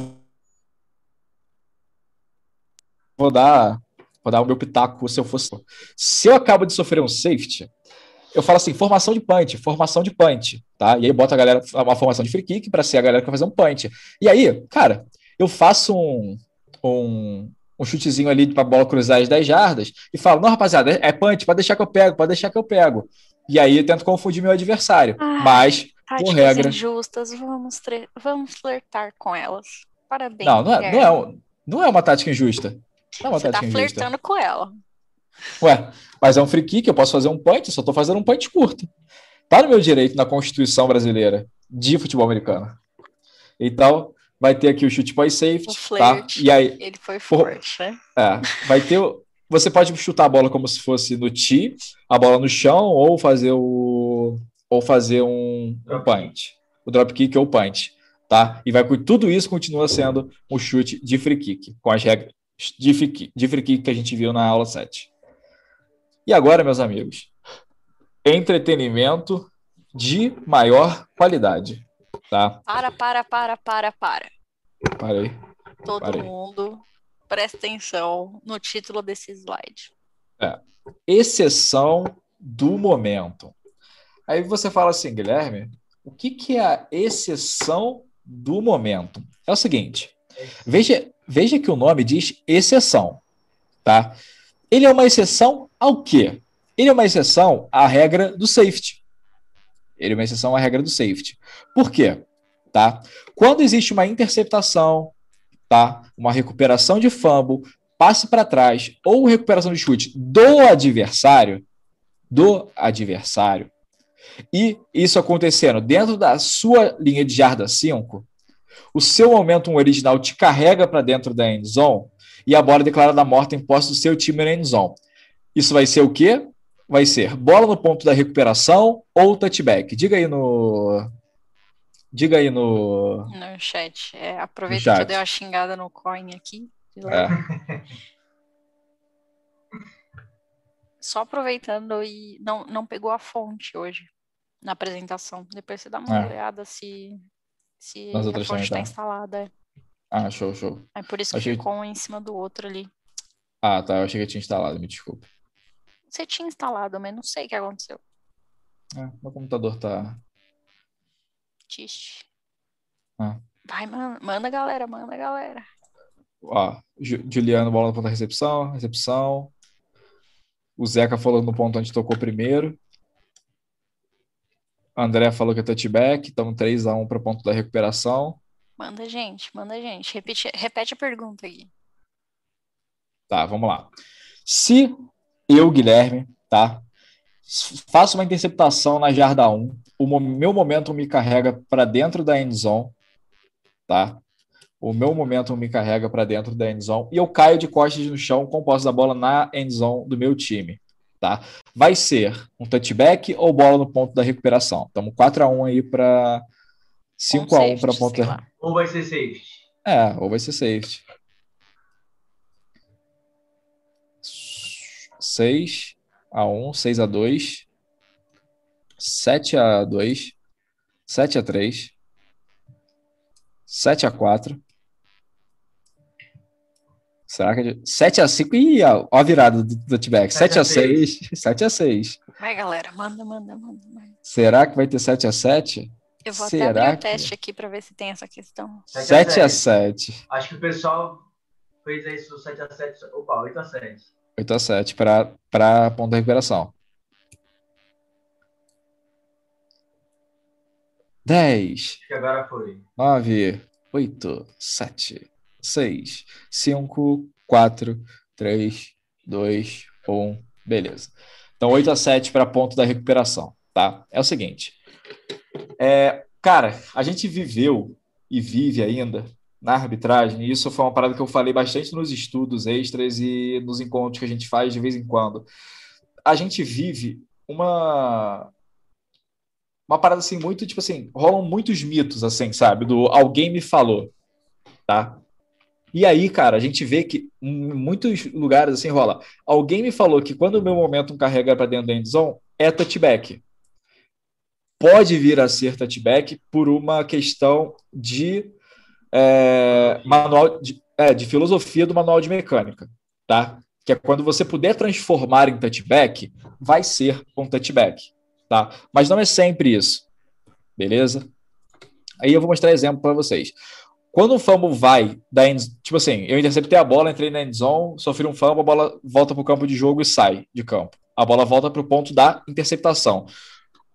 vou dar, vou dar o meu pitaco se eu fosse. Se eu acabo de sofrer um safety, eu falo assim, formação de punch, formação de punch, tá? E aí bota a galera, uma formação de free kick para ser a galera que vai fazer um punch. E aí, cara, eu faço um, um, um chutezinho ali para bola cruzar as 10 jardas e falo, não, rapaziada, é punch, pode deixar que eu pego, pode deixar que eu pego. E aí eu tento confundir meu adversário. Ai, mas, por regra... injustas, vamos, vamos flertar com elas. Parabéns. Não, não é, não é, não é uma tática injusta. Não é uma Você tá tática tá injusta. flertando com ela. Ué, mas é um free kick, eu posso fazer um punch, eu só tô fazendo um punch curto. Tá no meu direito na Constituição brasileira de futebol americano. Então, vai ter aqui o chute pós-safety, tá? E aí, ele foi forte, né? É, vai ter você pode chutar a bola como se fosse no tee, a bola no chão ou fazer o ou fazer um, um punch, o drop kick ou punch, tá? E vai tudo isso continua sendo um chute de free kick, com as regras de free kick, de free kick que a gente viu na aula 7. E agora, meus amigos, entretenimento de maior qualidade, tá? Para, para, para, para, para. Parei. Todo Parei. mundo presta atenção no título desse slide. É. Exceção do momento. Aí você fala assim, Guilherme, o que, que é a exceção do momento? É o seguinte, veja, veja que o nome diz exceção, tá? Ele é uma exceção ao quê? Ele é uma exceção à regra do safety. Ele é uma exceção à regra do safety. Por quê? Tá? Quando existe uma interceptação, tá? Uma recuperação de fumble, passe para trás ou recuperação de chute do adversário, do adversário, e isso acontecendo dentro da sua linha de jarda 5, o seu momentum original te carrega para dentro da end zone e a bola é declarada morta em posse do seu time na end zone. Isso vai ser o quê? Vai ser bola no ponto da recuperação ou touchback. Diga aí no. Diga aí no. No chat. É, aproveita chat. que eu dei uma xingada no coin aqui. É. Só aproveitando e não, não pegou a fonte hoje na apresentação. Depois você dá uma é. olhada se, se a fonte está tá. instalada. É. Ah, show, show. É por isso que achei... ficou um em cima do outro ali. Ah, tá. Eu achei que eu tinha instalado, me desculpe. Você tinha instalado, mas não sei o que aconteceu. É, meu computador tá. Tixe. Ah. Vai, manda, manda galera, manda galera. Ó, Juliano bola no ponto da recepção, recepção. O Zeca falou no ponto onde tocou primeiro. André falou que é touchback, então 3x1 para o ponto da recuperação. Manda gente, manda gente. Repete, repete a pergunta aí. Tá, vamos lá. Se eu, Guilherme, tá, faço uma interceptação na jarda 1, o meu momento me carrega para dentro da end zone, tá? O meu momento me carrega para dentro da end zone e eu caio de costas no chão com posse da bola na end zone do meu time, tá? Vai ser um touchback ou bola no ponto da recuperação. Estamos 4 a 1 aí para 5 a 1 para ponto. Ou vai ser safety. É, ou vai ser safety. 6 a 1, 6 a 2, 7 a 2, 7 a 3, 7 a 4. Será que. É 7 a 5 e ó, a virada do Touchback. 7 a 6. 7 a 6. Vai, galera, manda, manda, manda. Será que vai ter 7 a 7? Eu vou Será até abrir o teste aqui para ver se tem essa questão. 7 a 7. Acho que o pessoal fez isso 7 a 7. Opa, 8 a 7. 8 a 7 para ponto de recuperação. 10. Que agora foi. 9, 8, 7, 6, 5, 4, 3, 2, 1. Beleza. Então, 8 a 7 para ponto da recuperação, tá? É o seguinte. É, cara, a gente viveu e vive ainda na arbitragem, e isso foi uma parada que eu falei bastante nos estudos extras e nos encontros que a gente faz de vez em quando. A gente vive uma uma parada assim muito tipo assim, rolam muitos mitos assim, sabe, do alguém me falou, tá? E aí, cara, a gente vê que em muitos lugares assim rola. Alguém me falou que quando o meu momento carrega para dentro da endzone é touchback. Pode vir a ser touchback por uma questão de é, manual de, é, de filosofia do manual de mecânica, tá? Que é quando você puder transformar em touchback, vai ser um touchback, tá? Mas não é sempre isso, beleza? Aí eu vou mostrar exemplo para vocês. Quando um fumble vai da end, tipo assim, eu interceptei a bola, entrei na end zone, sofri um fumble, a bola volta para o campo de jogo e sai de campo. A bola volta para o ponto da interceptação.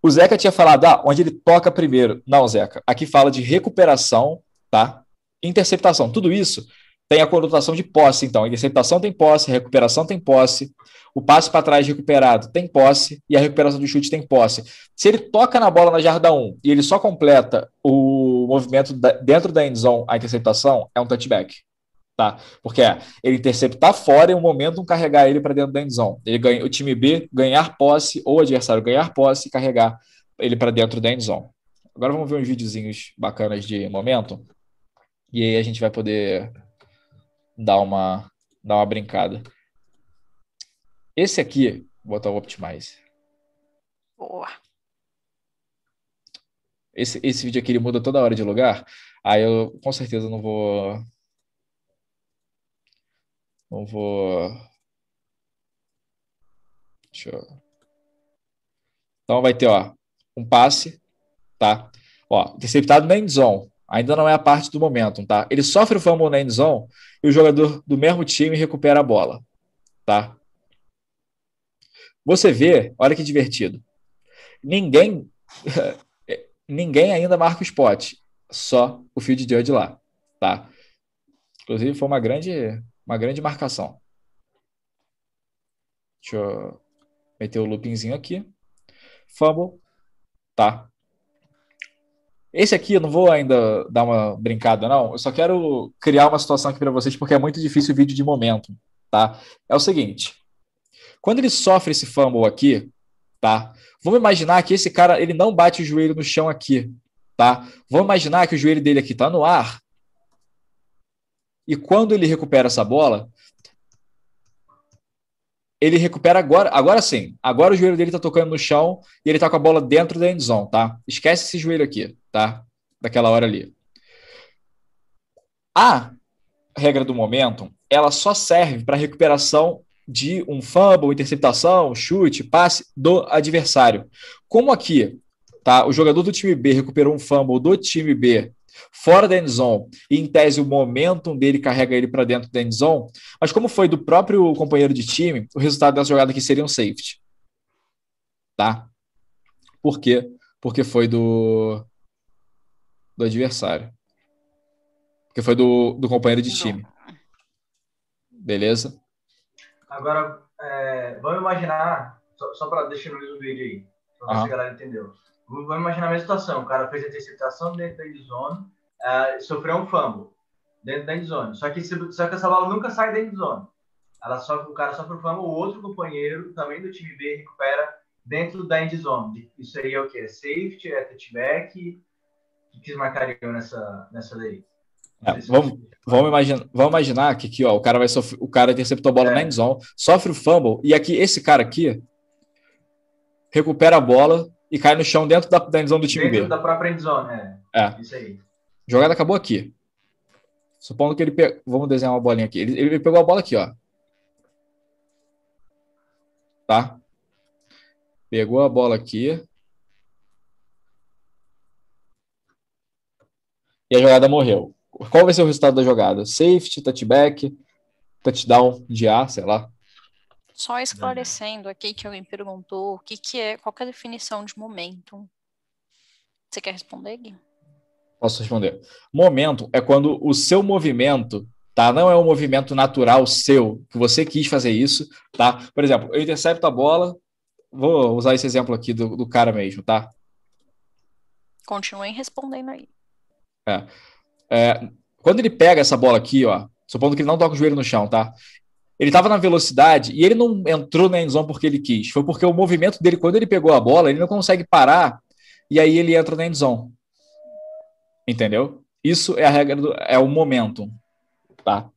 O Zeca tinha falado, ah, onde ele toca primeiro. Não, Zeca, aqui fala de recuperação, tá? Interceptação. Tudo isso tem a conotação de posse, então. Interceptação tem posse, recuperação tem posse, o passe para trás recuperado tem posse e a recuperação do chute tem posse. Se ele toca na bola na jarda 1 e ele só completa o movimento da, dentro da end zone, a interceptação, é um touchback. Tá? Porque é ele interceptar fora e um momento carregar ele para dentro da end zone. Ele ganha, o time B ganhar posse ou o adversário ganhar posse e carregar ele para dentro da end zone. Agora vamos ver uns videozinhos bacanas de momento. E aí a gente vai poder dar uma, dar uma brincada. Esse aqui, vou botar o Optimize. Boa. Esse, esse vídeo aqui ele muda toda hora de lugar. Aí eu com certeza não vou. Não vou. Deixa eu. Então vai ter, ó, um passe, tá? Ó, interceptado na endzone. Ainda não é a parte do momentum, tá? Ele sofre o fumble na endzone e o jogador do mesmo time recupera a bola, tá? Você vê, olha que divertido. Ninguém ninguém ainda marca o spot, só o field judge lá, tá? Inclusive foi uma grande uma grande marcação. Deixa eu meter o loopingzinho aqui. Fumble, tá? Esse aqui eu não vou ainda dar uma brincada, não. Eu só quero criar uma situação aqui para vocês, porque é muito difícil o vídeo de momento, tá? É o seguinte: quando ele sofre esse fumble aqui, tá? Vamos imaginar que esse cara ele não bate o joelho no chão aqui, tá? Vamos imaginar que o joelho dele aqui está no ar. E quando ele recupera essa bola, ele recupera agora, agora sim. Agora o joelho dele está tocando no chão e ele está com a bola dentro da endzone, tá? Esquece esse joelho aqui, tá? Daquela hora ali. A regra do momentum, ela só serve para recuperação de um fumble, interceptação, chute, passe do adversário. Como aqui, tá? O jogador do time B recuperou um fumble do time B fora da endzone e em tese o momentum dele carrega ele para dentro da endzone, mas como foi do próprio companheiro de time, o resultado dessa jogada aqui seria um safety. Tá? Por quê? Porque foi do do adversário. Porque foi do, do companheiro de time. Beleza? Agora, é, vamos imaginar, só, só para deixar no vídeo aí, para ver se a galera entendeu. Vamos imaginar a mesma situação. O cara fez a interceptação dentro da endzone, uh, sofreu um fumble dentro da endzone. Só que, só que essa bola nunca sai da endzone. Ela sofre, o cara sofre o fumble, o outro companheiro, também do time B, recupera dentro da endzone. Isso aí é o que? Safety, é touchback? O que vocês marcariam nessa, nessa lei? É, vamos, vamos, imaginar, vamos imaginar que aqui, ó, o cara vai sofrer, o cara interceptou a bola é. na endzone, sofre o fumble, e aqui esse cara aqui recupera a bola, e cai no chão dentro da, da endzone do time dentro B. Dentro da própria endzone, é. É. Isso aí. Jogada acabou aqui. Supondo que ele pe... Vamos desenhar uma bolinha aqui. Ele, ele pegou a bola aqui, ó. Tá? Pegou a bola aqui. E a jogada morreu. Qual vai ser o resultado da jogada? Safety, touchback, touchdown de A, sei lá. Só esclarecendo aqui que alguém perguntou o que, que é, qual que é a definição de momento. Você quer responder, Gui? Posso responder. Momento é quando o seu movimento, tá? Não é um movimento natural seu, que você quis fazer isso, tá? Por exemplo, eu intercepto a bola, vou usar esse exemplo aqui do, do cara mesmo, tá? Continuem respondendo aí. É. é quando ele pega essa bola aqui, ó, supondo que ele não toca o joelho no chão, tá? Ele estava na velocidade e ele não entrou na endzone porque ele quis. Foi porque o movimento dele, quando ele pegou a bola, ele não consegue parar e aí ele entra na endzone. Entendeu? Isso é a regra do, é o momento, tá?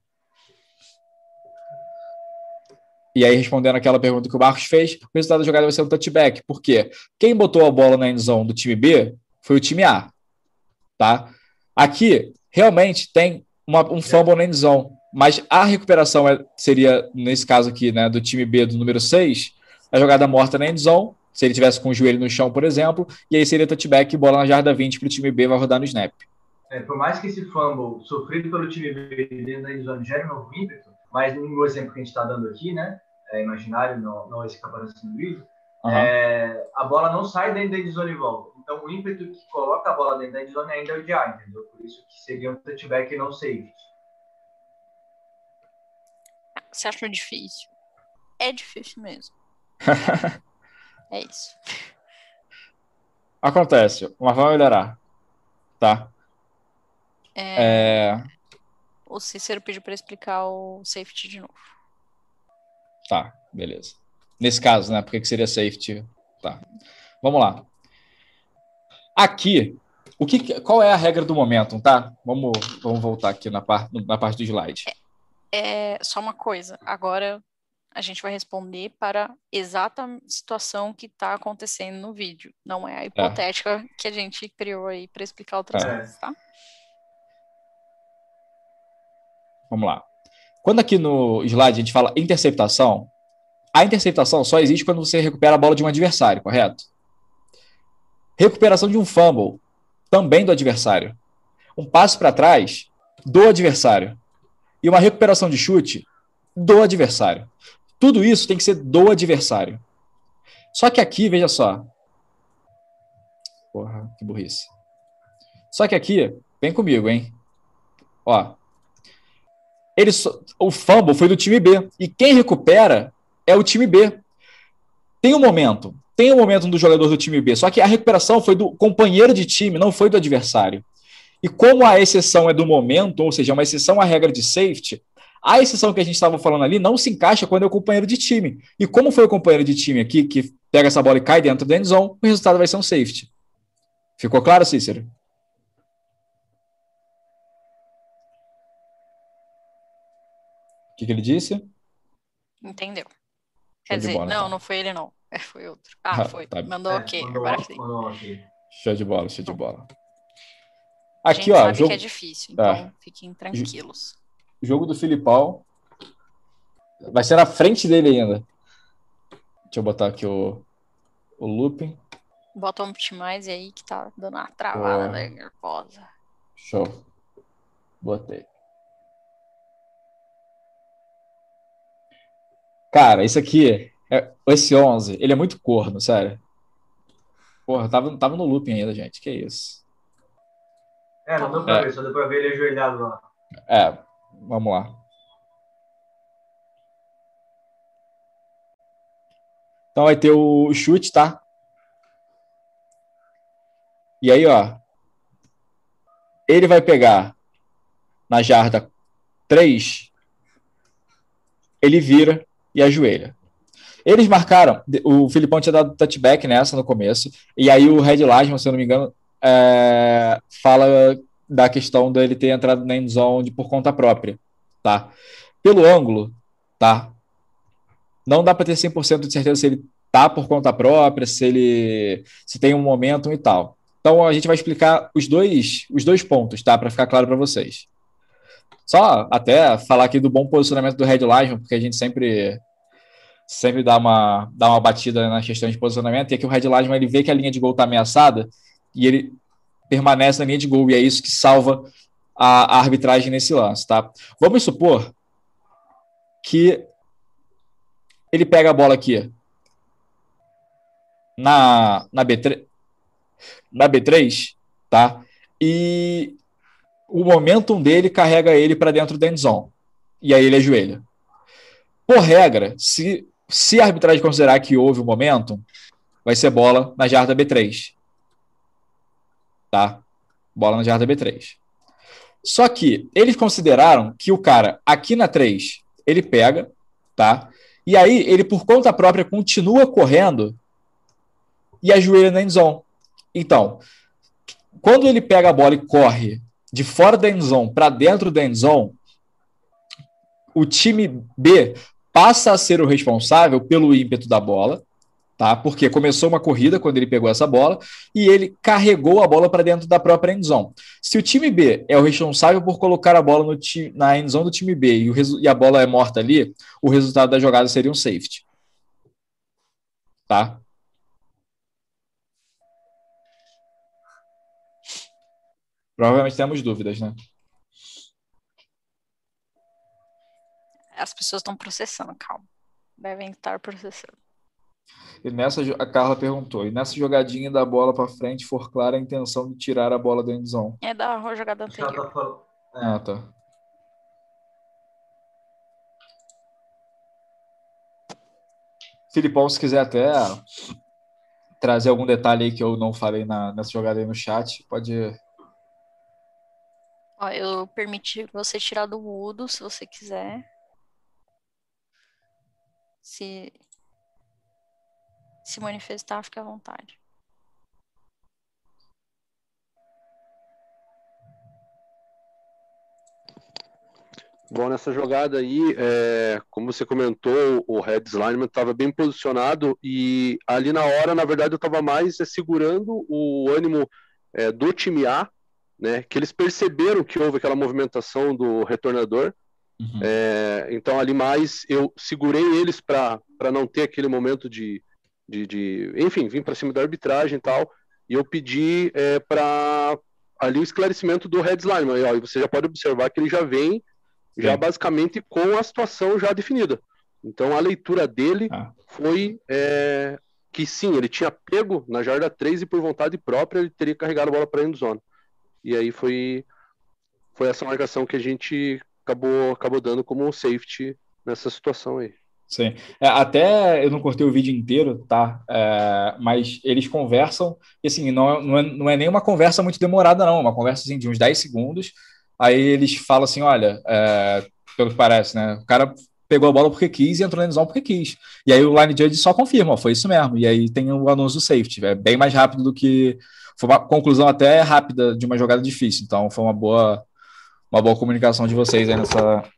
E aí, respondendo aquela pergunta que o Marcos fez, o resultado da jogada vai ser um touchback. Por quê? Quem botou a bola na endzone do time B foi o time A. Tá? Aqui, realmente, tem uma, um fumble na endzone, mas a recuperação é, seria, nesse caso aqui, né, do time B, do número 6, a jogada morta na endzone, se ele tivesse com o joelho no chão, por exemplo, e aí seria touchback, bola na jarda 20 para o time B, vai rodar no snap. É, por mais que esse fumble sofrido pelo time B dentro da endzone gere um novo ímpeto, mas no exemplo que a gente está dando aqui, né, é, imaginário, não, não esse que aparece no livro, uhum. é, a bola não sai dentro da endzone e volta. Então, o ímpeto que coloca a bola dentro da endzone ainda é o de A, entendeu? Por isso que seria um touchback e não safety. Você acha difícil? É difícil mesmo. é isso. Acontece, mas vai melhorar. Tá? É... é... O Cícero pediu para explicar o safety de novo. Tá, beleza. Nesse caso, né? Por que seria safety? Tá. Vamos lá. Aqui, o que, qual é a regra do momentum, tá? Vamos, vamos voltar aqui na, par, na parte do slide. É, é só uma coisa. Agora a gente vai responder para a exata situação que está acontecendo no vídeo. Não é a é. hipotética é. que a gente criou aí para explicar outras é. coisas, tá? Vamos lá. Quando aqui no slide a gente fala interceptação, a interceptação só existe quando você recupera a bola de um adversário, correto? Recuperação de um fumble, também do adversário. Um passo para trás, do adversário. E uma recuperação de chute, do adversário. Tudo isso tem que ser do adversário. Só que aqui, veja só. Porra, que burrice. Só que aqui, vem comigo, hein? Ó, ele o fumble foi do time B. E quem recupera é o time B. Tem um momento, tem um momento do jogador do time B, só que a recuperação foi do companheiro de time, não foi do adversário. E como a exceção é do momento, ou seja, é uma exceção à regra de safety, a exceção que a gente estava falando ali não se encaixa quando é o companheiro de time. E como foi o companheiro de time aqui que pega essa bola e cai dentro da endzone, o resultado vai ser um safety. Ficou claro, Cícero? O que, que ele disse? Entendeu. Quer dizer, bola, não, então. não foi ele, não. É, foi outro. Ah, ah foi. Tá. Mandou é, ok. Mandou, Agora mandou ok. Show de bola, show de bola. Aqui, ó. Sabe jogo... que é difícil, então é. fiquem tranquilos. O jogo do Filipão vai ser na frente dele ainda. Deixa eu botar aqui o, o looping. Bota o Optimize aí que tá dando uma travada oh. nervosa. Show. Botei. Cara, isso aqui, é, esse 11, ele é muito corno, sério. Porra, tava, tava no looping ainda, gente. Que isso. É, não deu pra é. ver, só deu pra ver ele ajoelhado lá. É, vamos lá. Então vai ter o chute, tá? E aí, ó. Ele vai pegar na jarda 3. Ele vira e ajoelha. Eles marcaram, o Filipão tinha dado touchback nessa no começo, e aí o Red Lasman, se eu não me engano, é, fala da questão dele ter entrado na end zone por conta própria, tá? Pelo ângulo, tá? Não dá para ter 100% de certeza se ele tá por conta própria, se ele se tem um momento e tal. Então a gente vai explicar os dois os dois pontos, tá? Para ficar claro para vocês. Só até falar aqui do bom posicionamento do Red Lasman, porque a gente sempre sempre dá uma, dá uma batida na questão de posicionamento, e aqui o Red Lasman ele vê que a linha de gol está ameaçada e ele permanece na linha de gol, e é isso que salva a, a arbitragem nesse lance, tá? Vamos supor que ele pega a bola aqui na, na, B3, na B3, tá? E o momentum dele carrega ele para dentro da endzone. E aí ele ajoelha. Por regra, se se a arbitragem considerar que houve um momento, vai ser bola na jarda B3. Tá? Bola na jarda B3. Só que eles consideraram que o cara aqui na 3, ele pega, tá? E aí ele por conta própria continua correndo e ajoelha na endzone. Então, quando ele pega a bola e corre de fora da endzone para dentro da endzone, o time B passa a ser o responsável pelo ímpeto da bola, tá? Porque começou uma corrida quando ele pegou essa bola e ele carregou a bola para dentro da própria endzone. Se o time B é o responsável por colocar a bola no na endzone do time B e, o, e a bola é morta ali, o resultado da jogada seria um safety. Tá? Provavelmente temos dúvidas, né? As pessoas estão processando, calma. Devem estar processando. E nessa, a Carla perguntou, e nessa jogadinha da bola para frente for clara a intenção de tirar a bola da endzone? É da jogada anterior. Ah, tá. Filipão, se quiser até trazer algum detalhe aí que eu não falei na, nessa jogada aí no chat, pode. Ó, eu permiti você tirar do mudo, se você quiser. Se se manifestar, fique à vontade. Bom, nessa jogada aí, é, como você comentou, o Red Slineman estava bem posicionado e ali na hora, na verdade, eu estava mais é, segurando o ânimo é, do time A, né, que eles perceberam que houve aquela movimentação do retornador. Uhum. É, então, ali mais eu segurei eles para não ter aquele momento de, de, de enfim, vim para cima da arbitragem e tal, e eu pedi é, para ali o esclarecimento do Red Slime. E você já pode observar que ele já vem, já basicamente com a situação já definida. Então a leitura dele ah. foi é, que sim, ele tinha pego na jarda 3 e por vontade própria ele teria carregado a bola para a endzone. E aí foi, foi essa marcação que a gente acabou, acabou dando como safety nessa situação aí. Sim. É, até eu não cortei o vídeo inteiro, tá? É, mas eles conversam, e assim, não, não, é, não é nem uma conversa muito demorada, não. É uma conversa assim, de uns 10 segundos. Aí eles falam assim: olha, é, pelo que parece, né? O cara pegou a bola porque quis e entrou na zone porque quis. E aí o line judge só confirma, ó, foi isso mesmo. E aí tem o anúncio do safety, é bem mais rápido do que. Foi uma conclusão até rápida de uma jogada difícil. Então foi uma boa, uma boa comunicação de vocês aí nessa,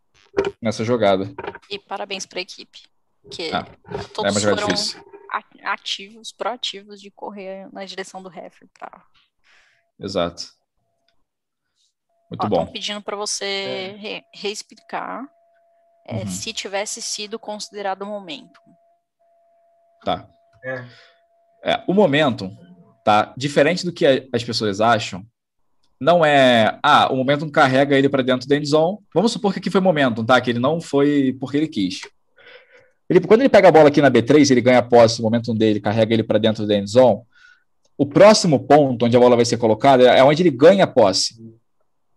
nessa jogada. E parabéns para a equipe, que ah, todos é foram difícil. ativos, proativos de correr na direção do. Pra... Exato. Muito Ó, bom. Estão pedindo para você é. re reexplicar é, uhum. se tivesse sido considerado o momento. Tá. É. É, o momento, tá? Diferente do que as pessoas acham, não é, ah, o Momentum carrega ele para dentro da endzone. Vamos supor que aqui foi o Momentum, tá? Que ele não foi porque ele quis. Ele, quando ele pega a bola aqui na B3, ele ganha a posse, o Momentum dele carrega ele para dentro da endzone. O próximo ponto onde a bola vai ser colocada é onde ele ganha a posse.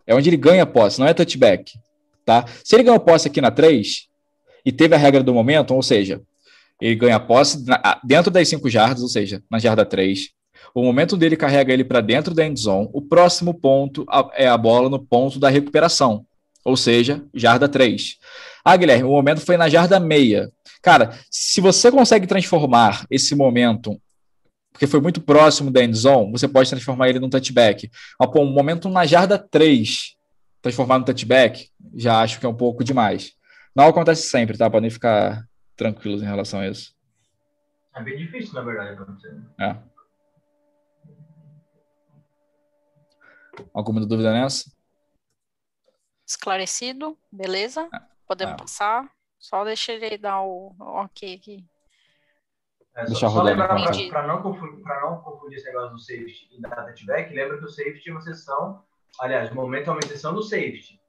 É onde ele ganha a posse, não é touchback, tá? Se ele ganhou posse aqui na 3 e teve a regra do Momentum, ou seja, ele ganha a posse dentro das 5 jardas, ou seja, na jarda 3, o momento dele carrega ele para dentro da endzone. O próximo ponto é a bola no ponto da recuperação, ou seja, jarda 3. Ah, Guilherme, o momento foi na jarda meia. Cara, se você consegue transformar esse momento, porque foi muito próximo da endzone, você pode transformar ele num touchback. Mas, pô, um momento na jarda 3, transformar no touchback, já acho que é um pouco demais. Não acontece sempre, tá? Podem ficar tranquilos em relação a isso. É bem difícil, na verdade, acontecer. É. Alguma dúvida nessa? Esclarecido, beleza? É. Podemos é. passar. Só deixa ele dar o ok aqui. É, só, só lembrar para não, confundir, não confundir esse negócio do safety e da touchback, lembra que o safety é uma sessão, aliás, o momento é uma exceção do safety,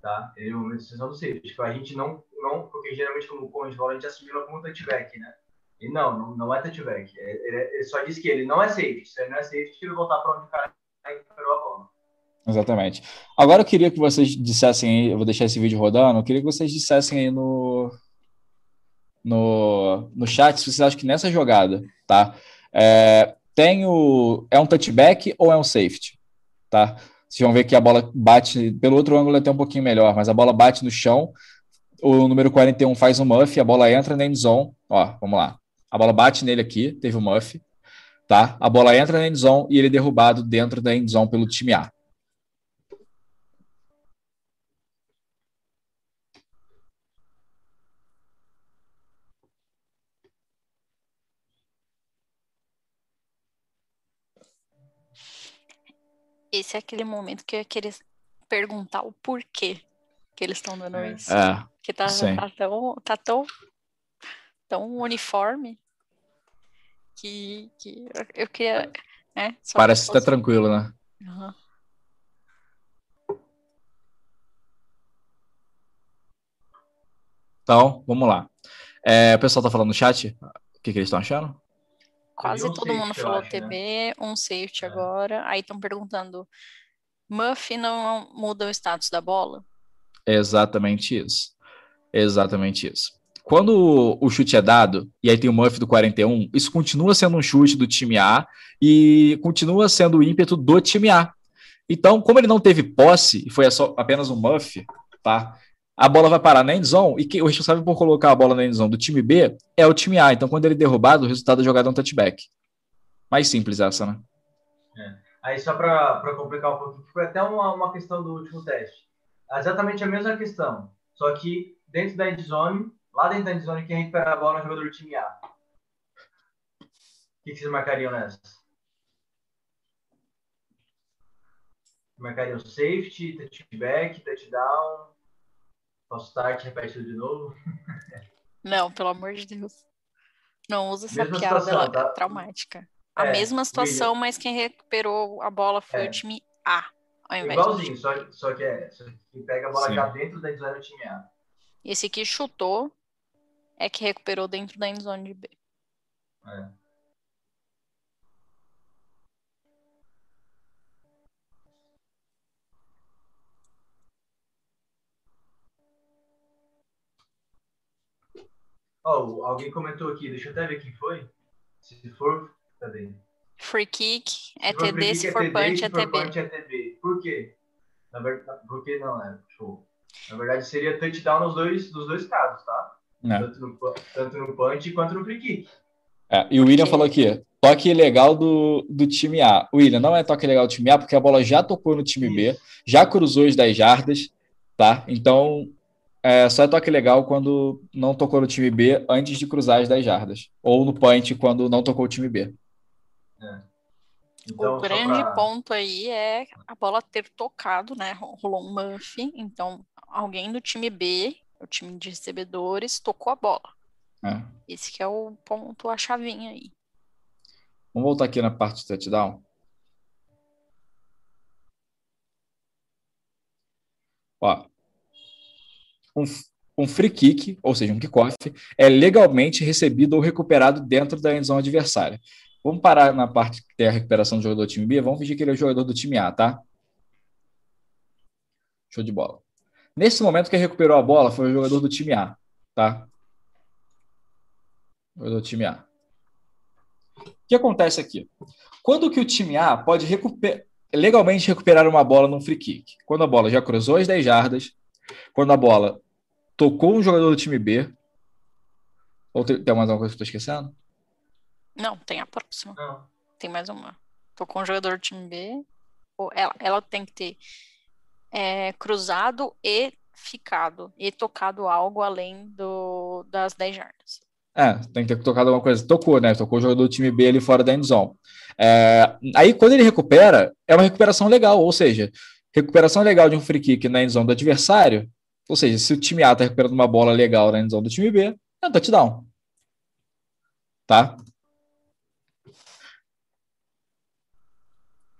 tá? Ele é uma exceção do safety, que a gente não, não porque geralmente como o bola a gente assimila como touchback, né? E não, não, não é touchback. Ele, ele, só diz que ele não é safety. Se ele não é safety, ele voltar para onde o cara. Exatamente. Agora eu queria que vocês dissessem aí, eu vou deixar esse vídeo rodando, eu queria que vocês dissessem aí no, no, no chat se vocês acham que nessa jogada, tá? É, tem o, é um touchback ou é um safety, tá? Vocês vão ver que a bola bate, pelo outro ângulo é até um pouquinho melhor, mas a bola bate no chão, o número 41 faz um muff, a bola entra na endzone, ó, vamos lá. A bola bate nele aqui, teve o um muff, tá? A bola entra na endzone e ele é derrubado dentro da endzone pelo time A. Esse é aquele momento que eu ia querer perguntar o porquê que eles estão dando isso. É, Que tá, tá tão, tá tão, tão uniforme que, que eu- queria. Né, só parece que tá fosse- tranquilo, né? Aham. Então, vamos lá. É, o pessoal tá falando no chat o que, que eles estão achando? Quase um todo mundo safety, eu falou acho, né? TB, um safety É. agora. Aí estão perguntando: Muff não muda o status da bola? É exatamente isso. Exatamente isso. Quando o chute é dado, e aí tem o muff do 41, isso continua sendo um chute do time A e continua sendo o ímpeto do time A. Então, como ele não teve posse, e foi só apenas um muff, tá? A bola vai parar na endzone e que, o responsável por colocar a bola na endzone do time B é o time A. Então, quando ele é derrubado, o resultado da jogada é um touchback. Mais simples essa, né? Aí só para complicar um pouquinho, foi até uma, uma questão do último teste. Exatamente a mesma questão, só que dentro da endzone, lá dentro da endzone, quem recupera a bola é o jogador do time A. O que, que vocês marcariam nessa? Marcariam safety, touchback, touchdown, false start, repete tudo de novo. Não, pelo amor de Deus. Não usa essa Mesma piada situação, ela é tá? traumática. A É, mesma situação, mas quem recuperou a bola foi É. o time A, ao invés do Igualzinho, só, só que é, só que pega a bola Sim. já dentro da endzone do time A. Esse que chutou é que recuperou dentro da endzone de B. É. Oh, alguém comentou aqui, deixa eu até ver quem foi. Se for, cadê? Free kick é TD, kick, se for punch se é for TB. punch é TB. Por quê? Na verdade, por que não, né? Show. Na verdade, seria touchdown nos dois, nos dois casos, tá? É. Tanto, no, tanto no punch quanto no free kick. É, e o William falou aqui, toque legal do, do time A. William, não é toque legal do time A, porque a bola já tocou no time B, já cruzou as 10 jardas, tá? Então, é, só é toque legal quando não tocou no time B antes de cruzar as 10 jardas. Ou no punch quando não tocou o time B. Então, o grande pra- ponto aí é a bola ter tocado, né? Rolou um muff, então alguém do time B, o time de recebedores, tocou a bola. É. Esse que é o ponto, a chavinha aí. Vamos voltar aqui na parte de touchdown. Ó, um, um free kick, ou seja, um kickoff, é legalmente recebido ou recuperado dentro da endzone adversária. Vamos parar na parte que tem a recuperação do jogador do time B. Vamos fingir que ele é o jogador do time A, tá? Show de bola. Nesse momento que recuperou a bola foi o jogador do time A, tá? Jogador do time A. O que acontece aqui? Quando que o time A pode recuper- legalmente recuperar uma bola num free kick? Quando a bola já cruzou as 10 jardas, quando a bola tocou um jogador do time B, ou tem, tem mais alguma coisa que eu estou esquecendo? Não, tem a próxima. Não. Tem mais uma. Tocou um jogador do time B. Ou ela, ela tem que ter é, cruzado e ficado. E tocado algo além do, das 10 jardas. É, tem que ter tocado alguma coisa. Tocou, né? Tocou o jogador do time B ali fora da endzone. É, aí, quando ele recupera, é uma recuperação legal, ou seja, recuperação legal de um free kick na endzone do adversário, ou seja, se o time A está recuperando uma bola legal na endzone do time B, é um touchdown. Tá?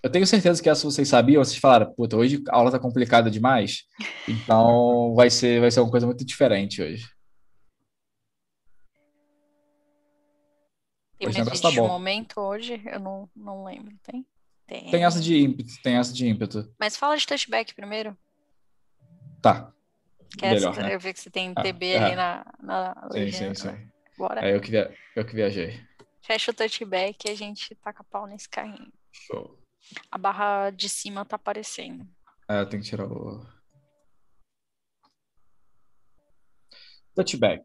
Eu tenho certeza que essa vocês sabiam, vocês falaram, puta, hoje a aula tá complicada demais, então vai ser, vai ser uma coisa muito diferente hoje. Tem Hoje tá bom. momento hoje? Eu não, não lembro. Tem? Tem. Tem essa de ímpeto, tem essa de ímpeto. Mas fala de touchback primeiro. Tá. Que Melhor, essa, né? eu vi que você tem Ah, TB é. ali na, na Sim, legenda. sim, sim. Bora. É, eu que, via- eu que viajei. Fecha o touchback e a gente taca pau nesse carrinho. Show. A barra de cima tá aparecendo. É, tem que tirar o. Touchback.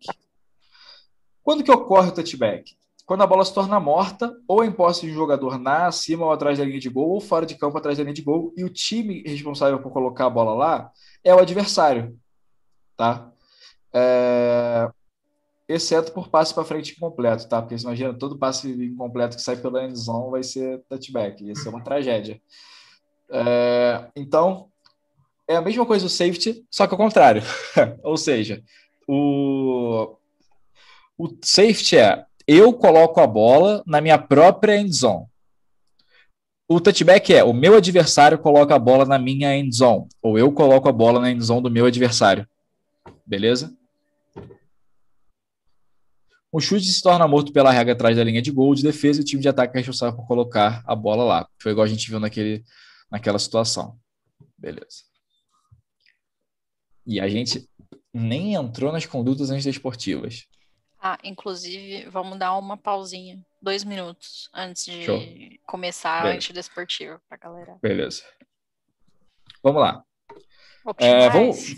Quando que ocorre o touchback? Quando a bola se torna morta, ou em posse de um jogador na, acima ou atrás da linha de gol, ou fora de campo atrás da linha de gol, e o time responsável por colocar a bola lá é o adversário. Tá? É... Exceto por passe para frente incompleto, tá? Porque imagina, todo passe incompleto que sai pela endzone vai ser touchback. Isso é uma tragédia. É... Então, é a mesma coisa o safety, só que ao contrário. ou seja, o, o safety é eu coloco a bola na minha própria end zone. O touchback é o meu adversário coloca a bola na minha end zone, ou eu coloco a bola na end zone do meu adversário. Beleza? O chute se torna morto pela regra atrás da linha de gol de defesa e o time de ataque é responsável por colocar a bola lá. Foi igual a gente viu naquele, naquela situação. Beleza. E a gente nem entrou nas condutas antidesportivas. Ah, inclusive, vamos dar uma pausinha, dois minutos, antes de Show. começar Beleza. a antidesportiva pra galera. Beleza. Vamos lá. É, vamos,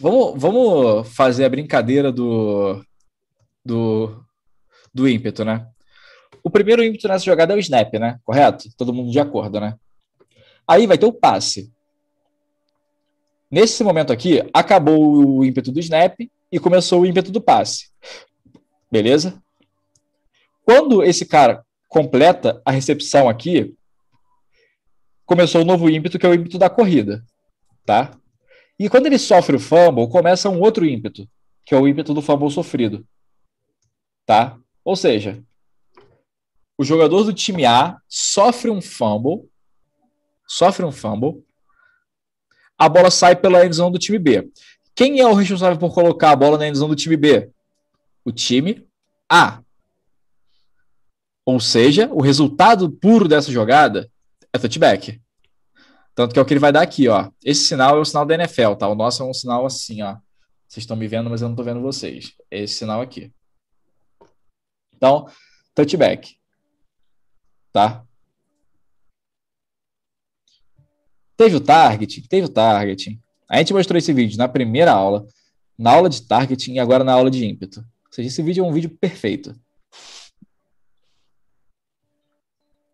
vamos, vamos fazer a brincadeira do, do, do ímpeto, né? O primeiro ímpeto nessa jogada é o snap, né? Correto? Todo mundo de acordo, né? Aí vai ter o passe. Nesse momento aqui, acabou o ímpeto do snap e começou o ímpeto do passe. Beleza? Quando esse cara completa a recepção aqui, começou o novo ímpeto, que é o ímpeto da corrida. Tá? E quando ele sofre o fumble, começa um outro ímpeto, que é o ímpeto do fumble sofrido. Tá? Ou seja, o jogador do time A sofre um fumble, sofre um fumble, a bola sai pela endzone do time B. Quem é o responsável por colocar a bola na endzone do time B? O time A. Ou seja, o resultado puro dessa jogada é touchback. Tanto que é o que ele vai dar aqui, ó. Esse sinal é o sinal da NFL, tá? O nosso é um sinal assim, ó. Vocês estão me vendo, mas eu não estou vendo vocês. É esse sinal aqui. Então, touchback. Tá? Teve o targeting? Teve o targeting. A gente mostrou esse vídeo na primeira aula, na aula de targeting e agora na aula de ímpeto. Ou seja, esse vídeo é um vídeo perfeito.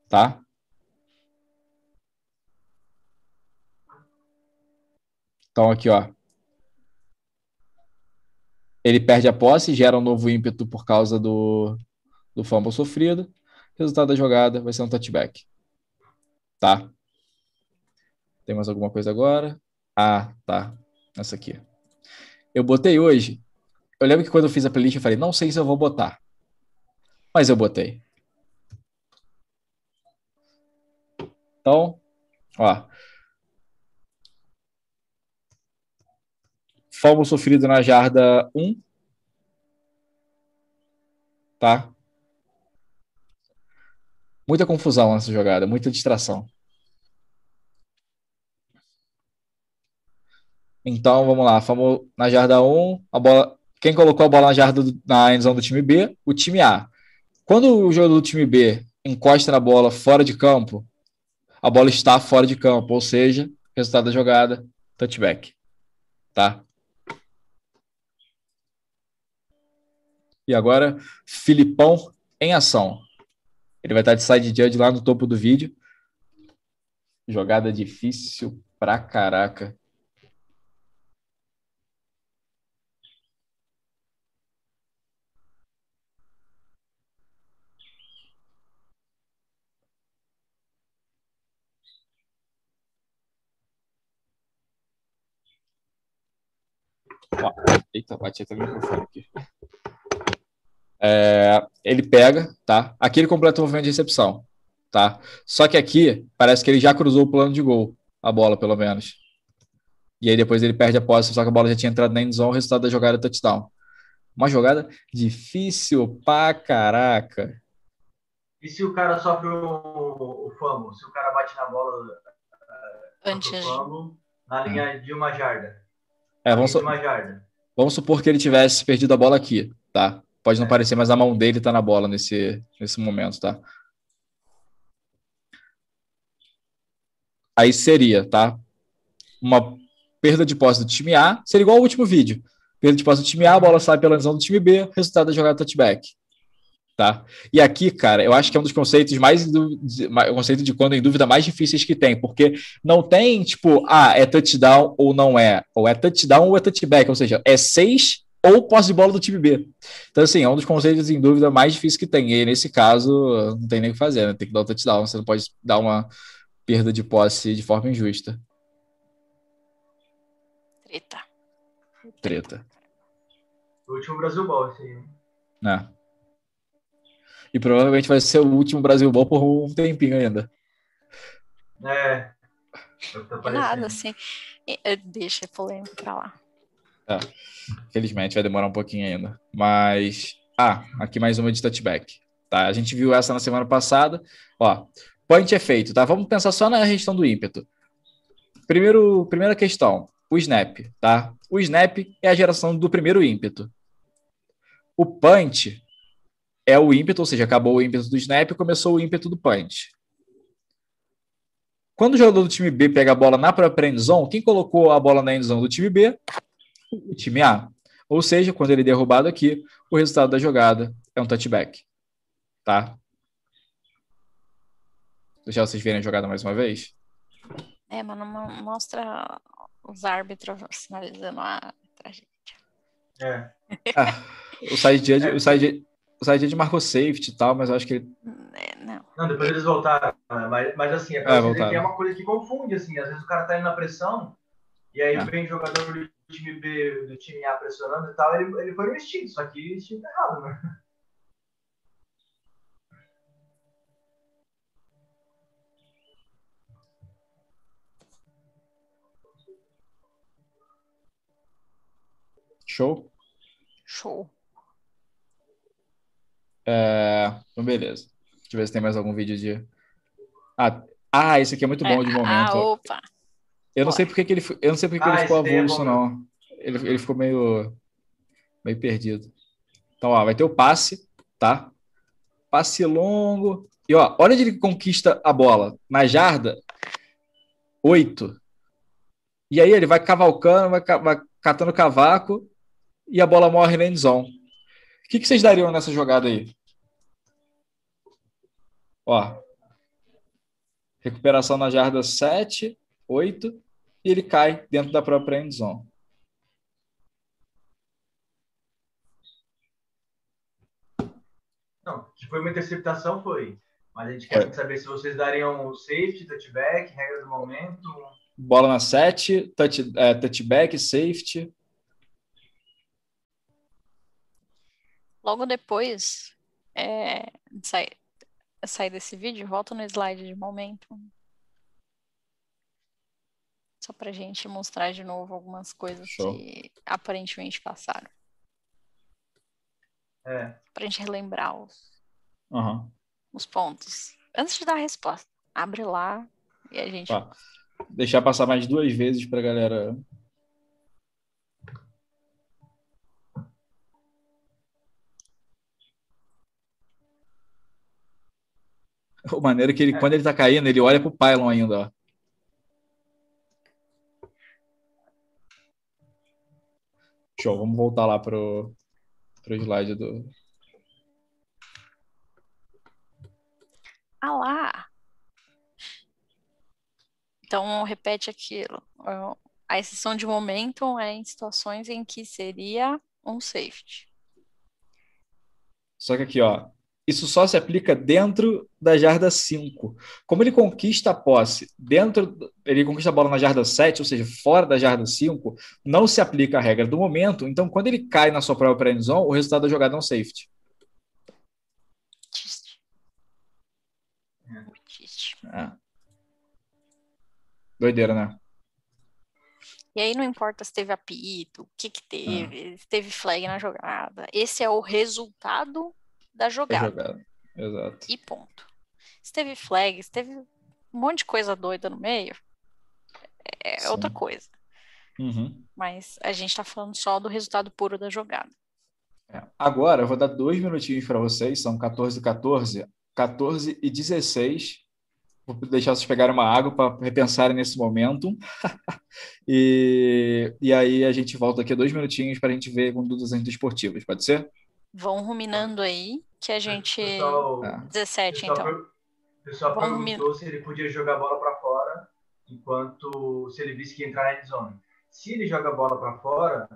Tá? Então, aqui, ó. Ele perde a posse, gera um novo ímpeto por causa do, do fumble sofrido. Resultado da jogada vai ser um touchback. Tá? Tem mais alguma coisa agora? Ah, tá. Essa aqui. Eu botei hoje. Eu lembro que quando eu fiz a playlist eu falei, não sei se eu vou botar. Mas eu botei. Então, ó. Fumble sofrido na jarda 1. Tá? Muita confusão nessa jogada, muita distração. Então, vamos lá. Fomos na jarda 1, a bola. Quem colocou a bola na jarda do, na endzone do time B? O time A. Quando o jogador do time B encosta na bola fora de campo, a bola está fora de campo, ou seja, resultado da jogada, touchback. Tá? E agora, Filipão em ação. Ele vai estar de side judge lá no topo do vídeo. Jogada difícil pra caraca. Eita, bati até o microfone aqui. É, ele pega, tá? Aqui ele completa o movimento de recepção, tá? Só que aqui parece que ele já cruzou o plano de gol, a bola pelo menos. E aí depois ele perde a posse, só que a bola já tinha entrado na endzone, o resultado da jogada é touchdown. Uma jogada difícil pra caraca. E se o cara sofre o, o fumble? Se o cara bate na bola Antes de... fumble, na linha de uma jarda. É, vamos, de su- uma jarda. vamos supor que ele tivesse perdido a bola aqui, tá? Pode não parecer, mas a mão dele tá na bola nesse, nesse momento, tá? aí seria, tá? Uma perda de posse do time A, seria igual ao último vídeo. Perda de posse do time A, a bola sai pela visão do time B, resultado da jogada touchback. Tá? E aqui, cara, eu acho que é um dos conceitos mais o conceito de quando em dúvida mais difíceis que tem, porque não tem tipo, ah, é touchdown ou não é, ou é touchdown ou é touchback, ou seja, é seis ou posse de bola do time B. Então, assim, é um dos conceitos em dúvida mais difíceis que tem. E nesse caso, não tem nem o que fazer, né? Tem que dar o touchdown, você não pode dar uma perda de posse de forma injusta. Treta. Treta. O último Brasil Ball, esse aí. É. E provavelmente vai ser o último Brasil Ball por um tempinho ainda. É. Nada, assim. Deixa polêmico pra lá. É. Infelizmente vai demorar um pouquinho ainda. Mas. Ah, aqui mais uma de touchback. Tá? A gente viu essa na semana passada. Ó, point é feito, tá? Vamos pensar só na questão do ímpeto. Primeiro, primeira questão, o snap, tá? O snap é a geração do primeiro ímpeto. O punch é o ímpeto, ou seja, acabou o ímpeto do snap e começou o ímpeto do punch. Quando o jogador do time B pega a bola na própria endzone, quem colocou a bola na endzone do time B? O time A. Ou seja, quando ele é derrubado aqui, o resultado da jogada é um touchback. Tá? Deixar vocês verem a jogada mais uma vez? É, mas não mostra os árbitros sinalizando a tragédia. É. Ah, o side é. o side o side marcou safety e tal, mas eu acho que ele. É, não. não, depois eles voltaram. Né? Mas, mas assim, é, é, é uma coisa que confunde, assim. Às vezes o cara tá indo na pressão, e aí é. vem jogador do time B, do time A pressionando e tal, ele, ele foi no instinto, só que o instinto tá errado, né? Show? Show. É... Então, beleza. Deixa eu ver se tem mais algum vídeo de. Ah, ah esse aqui é muito bom de é, momento. Ah, opa. Eu não sei porque que ele, eu não sei porque ah, ele ficou é avulso, é não. Ele, ele ficou meio, meio perdido. Então, ó, vai ter o passe, tá? Passe longo. E ó, olha onde ele conquista a bola. Na jarda, oito. E aí ele vai cavalcando, vai, vai catando cavaco e a bola morre na endzone. O que, que vocês dariam nessa jogada aí? Ó, recuperação na jarda 7, 8, e ele cai dentro da própria endzone. Não, se foi uma interceptação, foi. Mas a gente quer é. saber se vocês dariam safety, touchback, regra do momento. Bola na 7, touch, é, touchback, safety. Logo depois é, de sair, sair desse vídeo, volta no slide de momento. Só pra gente mostrar de novo algumas coisas Show. que aparentemente passaram. É. Pra gente relembrar os, uhum. os pontos. Antes de dar a resposta, abre lá e a gente. Tá. Deixar passar mais duas vezes pra galera O maneiro é que ele, é. quando ele tá caindo, ele olha pro pylon ainda, ó. Show, vamos voltar lá pro, pro slide do. Ah lá! Então, repete aquilo. A exceção de momento é em situações em que seria um safety. Só que aqui, ó, isso só se aplica dentro da jarda 5. Como ele conquista a posse dentro, ele conquista a bola na jarda 7, ou seja, fora da jarda 5, não se aplica a regra do momento. Então, quando ele cai na sua própria end zone, o resultado da jogada é um safety. É. Doideira, né? E aí não importa se teve apito, o que que teve, ah. se teve flag na jogada. Esse é o resultado da jogada. jogada. Exato. E ponto. Se teve flags, teve um monte de coisa doida no meio, é Sim. outra coisa. Uhum. Mas a gente está falando só do resultado puro da jogada. É. Agora eu vou dar dois minutinhos para vocês, são 14 e 14, 14 e 16. Vou deixar vocês pegarem uma água para repensarem nesse momento. e, e aí a gente volta aqui dois minutinhos para a gente ver condutas antidesportivas, pode ser? Vão ruminando aí, que a gente. Pessoal, Ah. 17, pessoal então. O pessoal Vamos perguntou se ele podia jogar a bola para fora enquanto se ele visse que ia entrar na endzone. Se ele joga a bola para fora,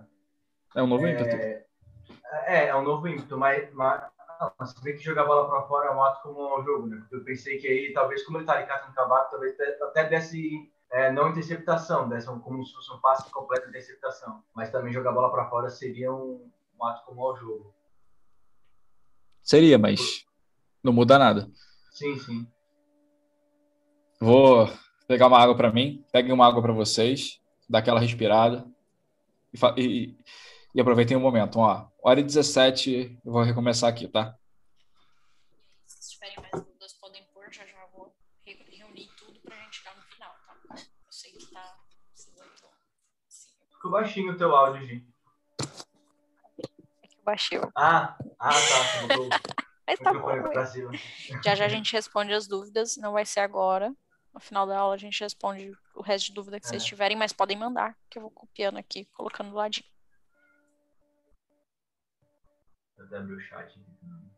É um novo ímpeto. é, é, é um novo ímpeto, mas, mas não, se vê que jogar a bola para fora é um ato comum ao jogo, né? Porque eu pensei que aí, talvez, como ele tá ali catando cavaco, talvez até- até desse é, não interceptação, desse um, como se fosse um passe completo de interceptação. Mas também jogar a bola para fora seria um, um ato comum ao jogo. Seria, mas não muda nada. Sim, sim. Vou pegar uma água para mim, peguem uma água para vocês, dá aquela respirada e, e, e aproveitem o momento. Ó, hora e 17, eu vou recomeçar aqui, tá? Se tiverem mais dúvidas, podem pôr, já já vou re- reunir tudo pra gente dar no final, tá? Eu sei que tá precisando. Sim, Ficou baixinho o teu áudio, Gi. O- Ah, ah, tá. O Mas tá bom. Já já a gente responde as dúvidas, não vai ser agora. No final da aula a gente responde o resto de dúvida que vocês É. tiverem, mas podem mandar, que eu vou copiando aqui, colocando do ladinho. Vou abrir o chat aqui também.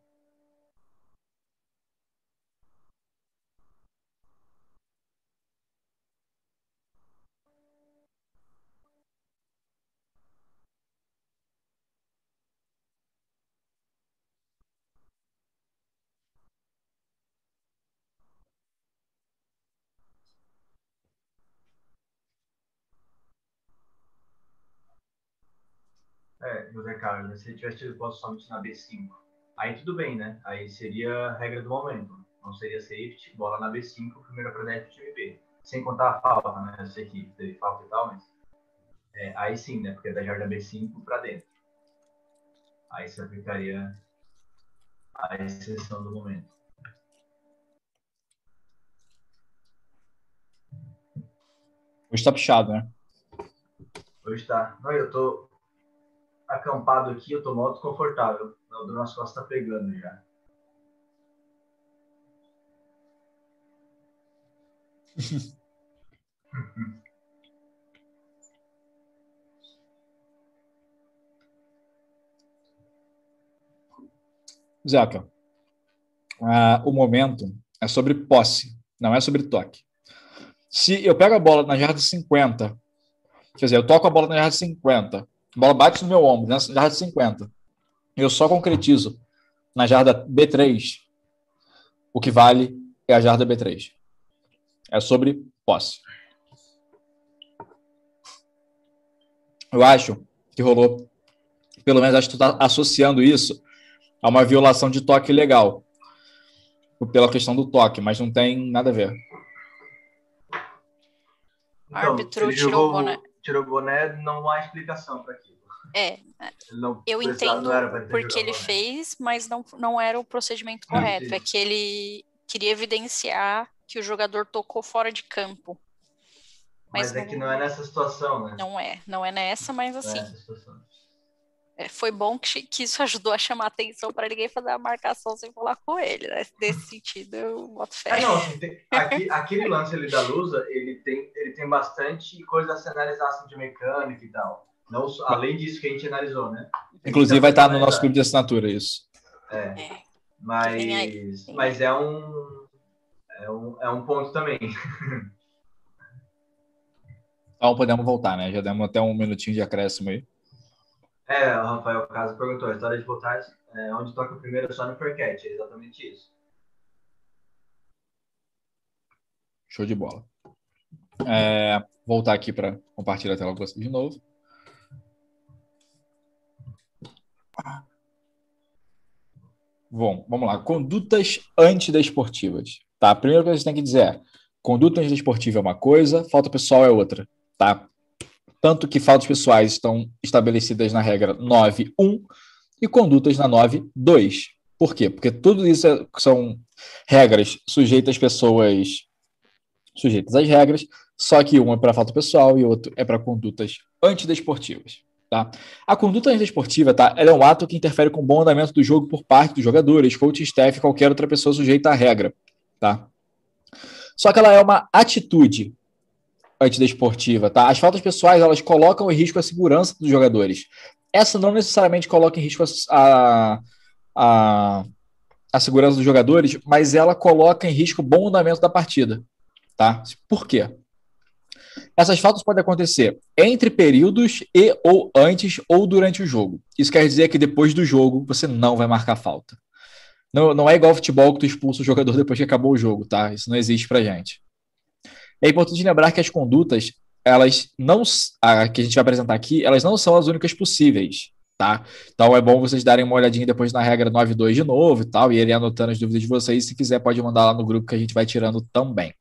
É, José Carlos, se ele tivesse tido posse somente na B5, aí tudo bem, né? Aí seria a regra do momento. Não seria safety, bola na B5, primeira oportunidade do time B. Sem contar a falta, né? Eu sei que teve falta e tal, mas. é, aí sim, né? Porque é da jarda B5 para dentro. Aí se aplicaria a exceção do momento. Hoje tá puxado, né? Hoje tá. Não, eu tô acampado aqui, eu tô modo confortável. O do nosso costas tá pegando já. Zeca, ah, o momento é sobre posse, não é sobre toque. Se eu pego a bola na jarda 50, quer dizer, eu toco a bola na jarda 50, a bola bate no meu ombro, na jarda 50, eu só concretizo na jarda B3, o que vale é a jarda B3. É sobre posse. Eu acho que rolou, pelo menos acho que tu está associando isso a uma violação de toque legal. Pela questão do toque, mas não tem nada a ver. Árbitro ele tirou jogou- o boné. Tirou o boné, não há explicação para aquilo. É, não eu entendo porque ele fez, mas não, não era o procedimento correto. sim. É que ele queria evidenciar que o jogador tocou fora de campo. Mas, mas é não- que não é nessa situação, né? Não é, não é nessa, mas Não é assim, nessa situação. É, foi bom que, que isso ajudou a chamar atenção para ninguém fazer a marcação sem falar com ele, né? Nesse sentido, eu boto fé. Ah, não, assim, tem- aqui- aquele lance ali da Lusa, ele tem, ele tem bastante coisa a se analisar assim, de mecânica e tal. Não, além disso que a gente analisou, né? Inclusive, vai estar no nosso clube de assinatura, isso. É, É, mas, aí, mas é um, é um é um ponto também. Então podemos voltar, né? Já demos até um minutinho de acréscimo aí. É, o Rafael Caso perguntou, a história de voltar é, onde toca primeiro só no Faircat, é exatamente isso. Show de bola. É, voltar aqui para compartilhar a tela com vocês de novo. Bom, vamos lá. Condutas antidesportivas. Tá? A primeira coisa que você tem que dizer é: conduta antidesportiva é uma coisa, falta pessoal é outra. Tá? Tanto que faltas pessoais estão estabelecidas na regra 9.1 e condutas na 9.2. Por quê? Porque tudo isso é- são regras sujeitas às pessoas sujeitas às regras, só que um é para falta pessoal e outro é para condutas antidesportivas. Tá? A conduta antidesportiva tá, ela é um ato que interfere com o bom andamento do jogo por parte dos jogadores, coach, staff qualquer outra pessoa sujeita à regra. Tá? Só que ela é uma atitude antidesportiva, tá? As faltas pessoais, elas colocam em risco a segurança dos jogadores. Essa não necessariamente coloca em risco a, a, a segurança dos jogadores, mas ela coloca em risco o bom andamento da partida, tá? Por quê? Essas faltas podem acontecer entre períodos e ou antes ou durante o jogo. Isso quer dizer que depois do jogo você não vai marcar falta. Não, não é igual futebol que tu expulsa o jogador depois que acabou o jogo, tá? Isso não existe pra gente. É importante lembrar que as condutas, elas não, a que a gente vai apresentar aqui, elas não são as únicas possíveis, tá? Então é bom vocês darem uma olhadinha depois na regra 9.2 de novo e tal, e irem anotando as dúvidas de vocês. Se quiser, pode mandar lá no grupo que a gente vai tirando também.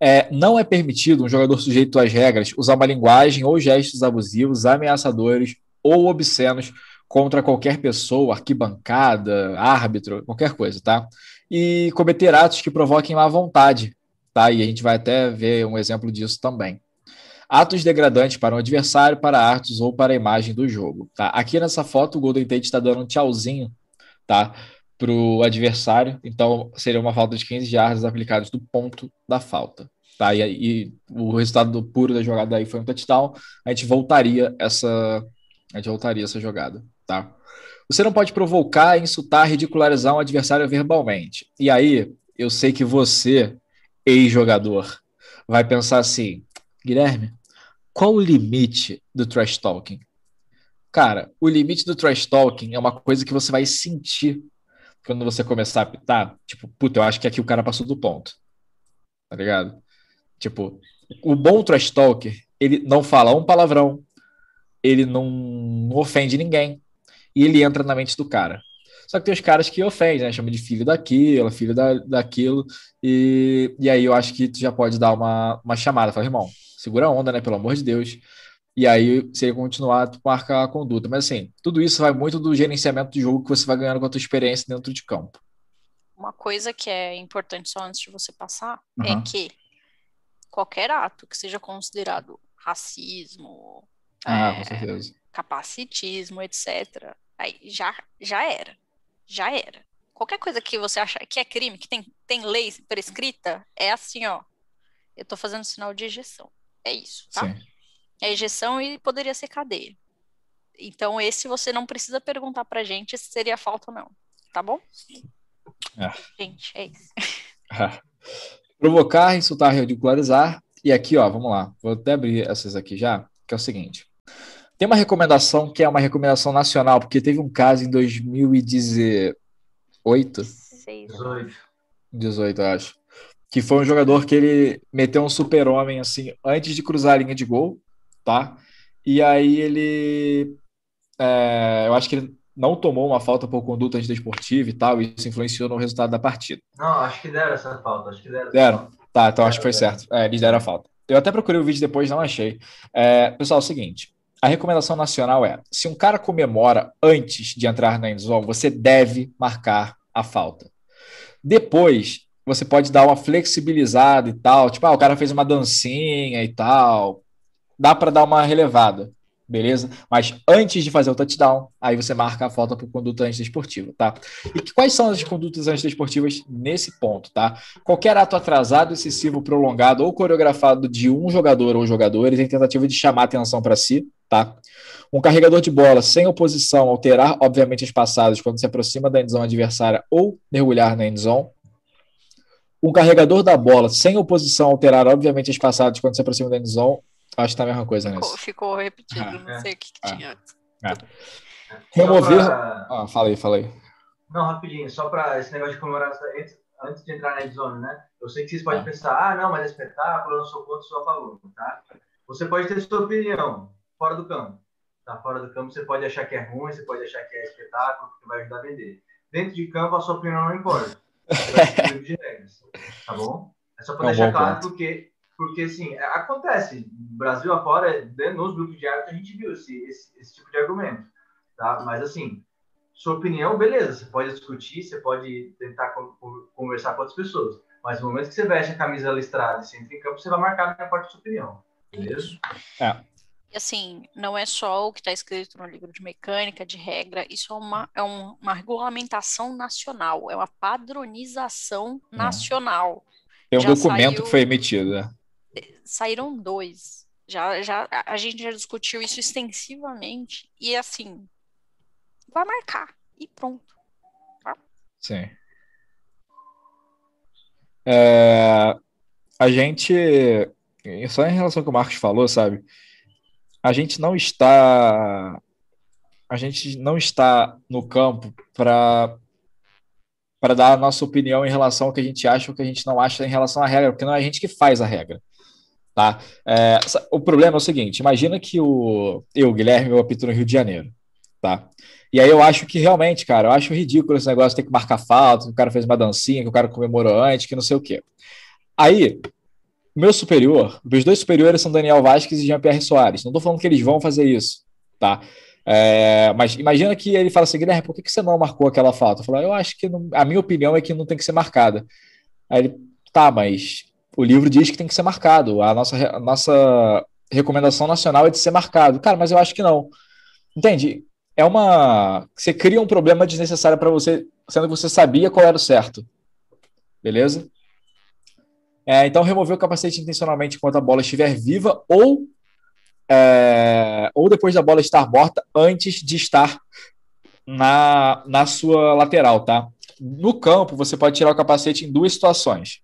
É, não é permitido um jogador sujeito às regras usar uma linguagem ou gestos abusivos, ameaçadores ou obscenos contra qualquer pessoa, arquibancada, árbitro, qualquer coisa, tá? E cometer atos que provoquem má vontade, tá? E a gente vai até ver um exemplo disso também. Atos degradantes para um adversário, para artes ou para a imagem do jogo, tá? Aqui nessa foto o Golden Tate está dando um tchauzinho, tá? para o adversário, então seria uma falta de 15 jardas aplicadas do ponto da falta. Tá? E, e o resultado puro da jogada aí foi um touchdown, a gente voltaria essa a gente voltaria essa jogada, tá? Você não pode provocar, insultar, ridicularizar um adversário verbalmente. E aí, eu sei que você, ex-jogador, vai pensar assim: Guilherme, qual o limite do trash talking? Cara, o limite do trash talking é uma coisa que você vai sentir quando você começar a apitar, tipo, puta, eu acho que aqui o cara passou do ponto. Tá ligado? Tipo, o bom trash talker, ele não fala um palavrão, ele não ofende ninguém, e ele entra na mente do cara. Só que tem os caras que ofendem, né? Chama de filho daquilo, filho da, daquilo, e, e aí eu acho que tu já pode dar uma, uma chamada. Fala, irmão, segura a onda, né? Pelo amor de Deus. E aí, se ele continuar, tu marca a conduta. Mas assim, tudo isso vai muito do gerenciamento do jogo que você vai ganhando com a tua experiência dentro de campo. Uma coisa que é importante só antes de você passar uhum. é que qualquer ato que seja considerado racismo, ah, é, capacitismo, etc., aí já, já era. Já era. Qualquer coisa que você achar que é crime, que tem, tem lei prescrita, é assim, ó. Eu tô fazendo sinal de ejeção. É isso, tá? Sim é ejeção e poderia ser cadeia. Então, esse você não precisa perguntar pra gente se seria falta ou não. Tá bom? É. Gente, é isso. É. Provocar, insultar, ridicularizar. E aqui, ó, vamos lá. Vou até abrir essas aqui já, que é o seguinte. Tem uma recomendação que é uma recomendação nacional, porque teve um caso em 2018. 18. 18, acho. Que foi um jogador que ele meteu um super-homem assim antes de cruzar a linha de gol tá? E aí ele. É, eu acho que ele não tomou uma falta por conduta antidesportiva e tal, e isso influenciou no resultado da partida. Não, acho que deram essa falta. Acho que deram. Deram? Tá, então acho que foi certo. É, eles deram a falta. Eu até procurei o vídeo depois, não achei. É, pessoal, é o seguinte. A recomendação nacional é: se um cara comemora antes de entrar na endzone, você deve marcar a falta. Depois, você pode dar uma flexibilizada e tal. Tipo, ah, o cara fez uma dancinha e tal dá para dar uma relevada, beleza? Mas antes de fazer o touchdown, aí você marca a falta por conduta antidesportiva, tá? E quais são as condutas antidesportivas nesse ponto, tá? Qualquer ato atrasado, excessivo, prolongado ou coreografado de um jogador ou jogadores em tentativa de chamar atenção para si, tá? Um carregador de bola sem oposição alterar, obviamente, as passadas quando se aproxima da endzone adversária ou mergulhar na endzone. Um carregador da bola sem oposição alterar, obviamente, as passadas quando se aproxima da endzone Acho que tá a mesma coisa ficou, nesse. Ficou repetido, ah, não sei o que, que ah, tinha antes. Ah. Remover. Pra... Ah, falei, falei. Não, rapidinho, só para esse negócio de comemoração, antes, antes de entrar na zone, né? Eu sei que vocês podem ah. pensar, ah, não, mas é espetáculo, eu não sou contra, sou a favor, tá? Você pode ter sua opinião fora do campo. Tá? Fora do campo você pode achar que é ruim, você pode achar que é espetáculo, que vai ajudar a vender. Dentro de campo a sua opinião não importa. de regras, tá bom? É só para é deixar claro ponto. porque porque, assim, é, acontece. Brasil afora, nos grupos de árbitros, a gente viu esse, esse, esse, tipo de argumento. Tá? Mas, assim, sua opinião, beleza. Você pode discutir, você pode tentar conversar com outras pessoas. Mas no momento que você veste a camisa listrada e você entra em campo, você vai marcar a minha parte da sua opinião. Beleza? É. E assim, não é só o que está escrito no livro de mecânica, de regra, isso é uma, é um, uma regulamentação nacional, é uma padronização é. nacional. Tem um já documento saiu, que foi emitido, né? Saíram dois. Já, já, a gente já discutiu isso extensivamente. E assim, vai marcar. E pronto. Tá? Sim. É, a gente, só em relação ao que o Marcos falou, sabe? A gente não está, a gente não está no campo para para dar a nossa opinião em relação ao que a gente acha ou que a gente não acha em relação à regra, porque não é a gente que faz a regra. Tá? É, o problema é o seguinte: imagina que o, eu, Guilherme, eu apito no Rio de Janeiro. Tá? E aí eu acho que realmente, cara, eu acho ridículo esse negócio de ter que marcar falta, que o cara fez uma dancinha, que o cara comemorou antes, que não sei o quê. Aí, meu superior, meus dois superiores são Daniel Vasquez e Jean-Pierre Soares. Não estou falando que eles vão fazer isso, tá? É, mas imagina que ele fala assim, Guilherme, por que, que você não marcou aquela falta? Eu falo, eu acho que não, a minha opinião é que não tem que ser marcada. Aí ele, tá, mas o livro diz que tem que ser marcado. A nossa, a nossa recomendação nacional é de ser marcado. Cara, mas eu acho que não. Entende? é uma. Você cria um problema desnecessário para você, sendo que você sabia qual era o certo. Beleza? É, então, remover o capacete intencionalmente enquanto a bola estiver viva ou, é, ou depois da bola estar morta, antes de estar na, na sua lateral, tá? No campo, você pode tirar o capacete em duas situações.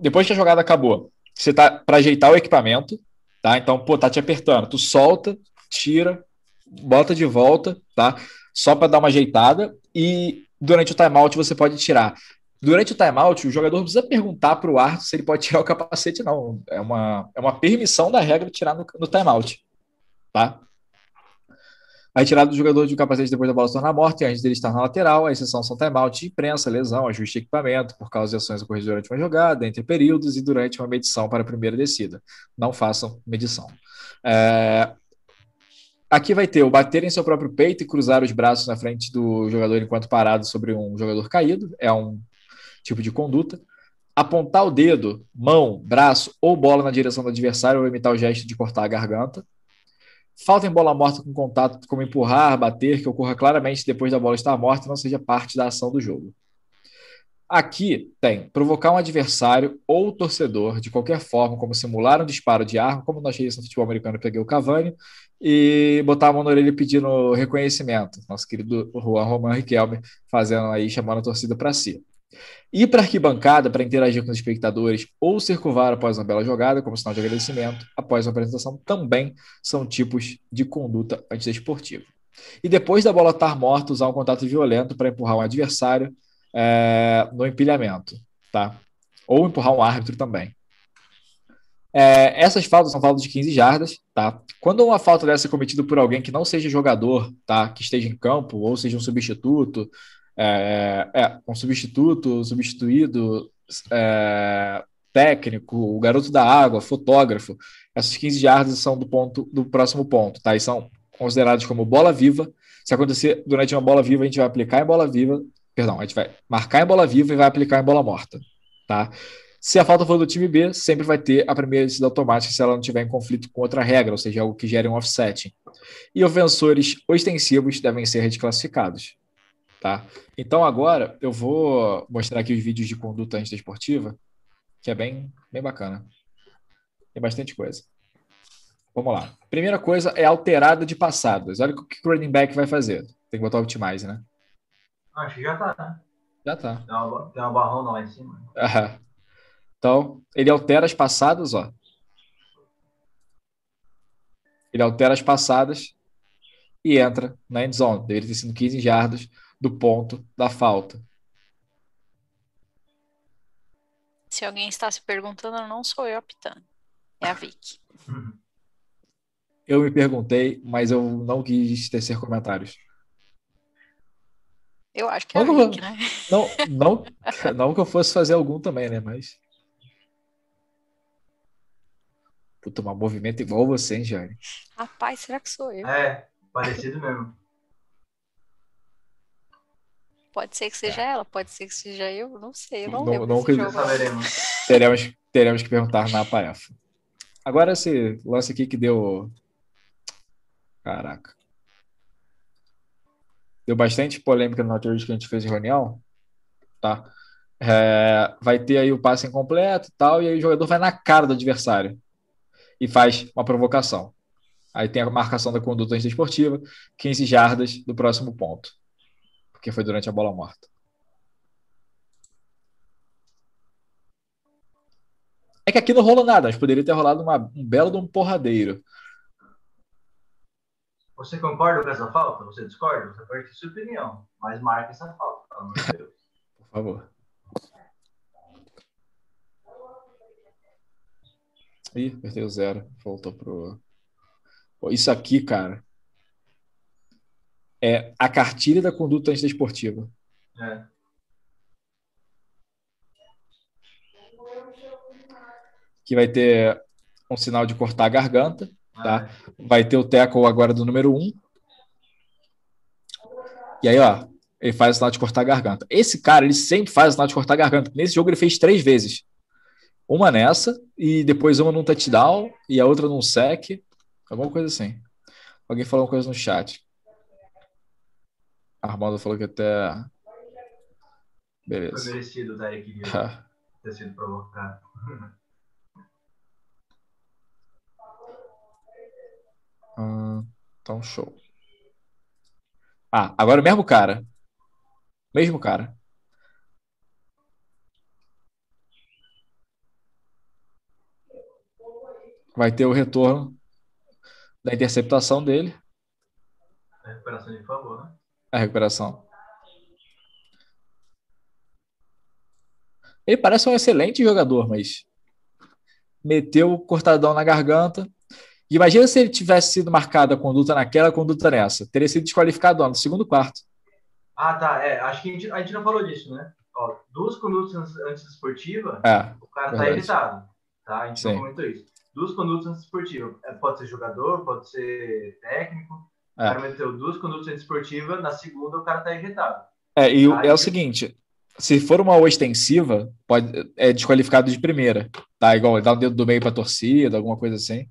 Depois que a jogada acabou, você tá para ajeitar o equipamento, tá? Então, pô, tá te apertando. Tu solta, tira, bota de volta, tá? Só para dar uma ajeitada e durante o timeout você pode tirar. Durante o timeout, o jogador precisa perguntar para o árbitro se ele pode tirar o capacete, não. É uma, é uma permissão da regra tirar no, no timeout, tá? A retirada do jogador de um capacete depois da bola se tornar morta e antes dele estar na lateral, a exceção são timeout de imprensa, lesão, ajuste de equipamento por causa de ações ocorridas durante uma jogada, entre períodos e durante uma medição para a primeira descida. Não façam medição. É, Aqui vai ter o bater em seu próprio peito e cruzar os braços na frente do jogador enquanto parado sobre um jogador caído. É um tipo de conduta. Apontar o dedo, mão, braço ou bola na direção do adversário ou imitar o gesto de cortar a garganta. Falta em bola morta com contato, como empurrar, bater, que ocorra claramente depois da bola estar morta e não seja parte da ação do jogo. Aqui tem provocar um adversário ou torcedor de qualquer forma, como simular um disparo de arma, como nós fizemos no futebol americano, peguei o Cavani, e botar a mão na orelha pedindo reconhecimento. Nosso querido Juan Roman Riquelme fazendo aí, chamando a torcida para si. Ir para arquibancada para interagir com os espectadores ou ser curvar após uma bela jogada, como sinal de agradecimento, após uma apresentação, também são tipos de conduta antidesportiva. E depois da bola estar morta, usar um contato violento para empurrar um adversário, é, no empilhamento, tá? Ou empurrar um árbitro também. É, essas faltas são faltas de 15 jardas, tá? Quando uma falta dessa é cometida por alguém que não seja jogador, tá? Que esteja em campo, ou seja um substituto, é, é um substituto, substituído, é, técnico, o garoto da água, fotógrafo, essas 15 jardas são do ponto do próximo ponto, tá? E são considerados como bola viva. Se acontecer durante uma bola viva, a gente vai aplicar em bola viva Perdão, a gente vai marcar em bola viva e vai aplicar em bola morta. Tá? Se a falta for do time B, sempre vai ter a primeira descida automática se ela não tiver em conflito com outra regra, ou seja, algo que gere um offset. E ofensores ostensivos devem ser desclassificados. Tá? Então agora eu vou mostrar aqui os vídeos de conduta antidesportiva, que é bem, bem bacana. Tem bastante coisa. Vamos lá. Primeira coisa é alterada de passadas. Olha o que o running back vai fazer. Tem que botar o optimize, né? Acho que já tá, né? Já tá. Tem uma, tem uma barrona lá em cima. Então, ele altera as passadas, ó. Ele altera as passadas e entra na end zone. Deveria ter sido 15 jardas do ponto da falta. Se alguém está se perguntando, não sou eu apitando. É a Vicky. Eu me perguntei, mas eu não quis tecer comentários. Eu acho que é não, Rick, né? Não, não, não que eu fosse fazer algum também, né? Mas. Puta, um movimento igual você, hein, Jane? Rapaz, será que sou eu? É, parecido mesmo. Pode ser que seja é. ela, pode ser que seja eu, não sei, eu não, não lembro. Não teremos, teremos que perguntar na Paefa. Agora esse lance aqui que deu Caraca. Deu bastante polêmica no anterior que a gente fez em reunião, tá? É, vai ter aí o passe incompleto e tal, e aí o jogador vai na cara do adversário e faz uma provocação. Aí tem a marcação da conduta antidesportiva, 15 jardas do próximo ponto, porque foi durante a bola morta. É que aqui não rolou nada, mas poderia ter rolado uma, um belo de um porradeiro. Você concorda com essa falta? Você discorda? Você pode ter sua opinião, mas marque essa falta, pelo amor de Deus. Por favor. Ih, perdeu zero. Voltou pro. Pô, isso aqui, cara, é a cartilha da conduta antidesportiva. É. Que vai ter um sinal de cortar a garganta, tá? Ah, Vai ter o tackle agora do número 1. E aí, ó, ele faz o sinal de cortar a garganta. Esse cara, ele sempre faz o sinal de cortar a garganta. Nesse jogo ele fez três vezes. Uma nessa, e depois uma num touchdown, e a outra num sec. Alguma coisa assim. Alguém falou uma coisa no chat. Armando falou que até. Foi Beleza. merecido o Derek Hill ter sido provocado. Hum, então, show. Ah, agora o mesmo cara. Mesmo cara. Vai ter o retorno da interceptação dele, A recuperação de favor, né? A recuperação. Ele parece um excelente jogador, mas meteu o cortadão na garganta. E imagina se ele tivesse sido marcado a conduta naquela, a conduta nessa. Teria sido desqualificado ó, no segundo quarto. Ah, tá. É, acho que a gente, a gente não falou disso, né? Ó, duas condutas antidesportivas, É, o cara tá verdade. irritado. Tá? A gente Sim. não comentou isso. Duas condutas antidesportivas. É, Pode ser jogador, pode ser técnico. O É. cara meteu duas condutas antidesportivas, na segunda o cara tá irritado. É, e o- Aí- é o seguinte: se for uma ostensiva, pode, é desqualificado de primeira. Tá? Igual dar um dedo do meio pra torcida, alguma coisa assim.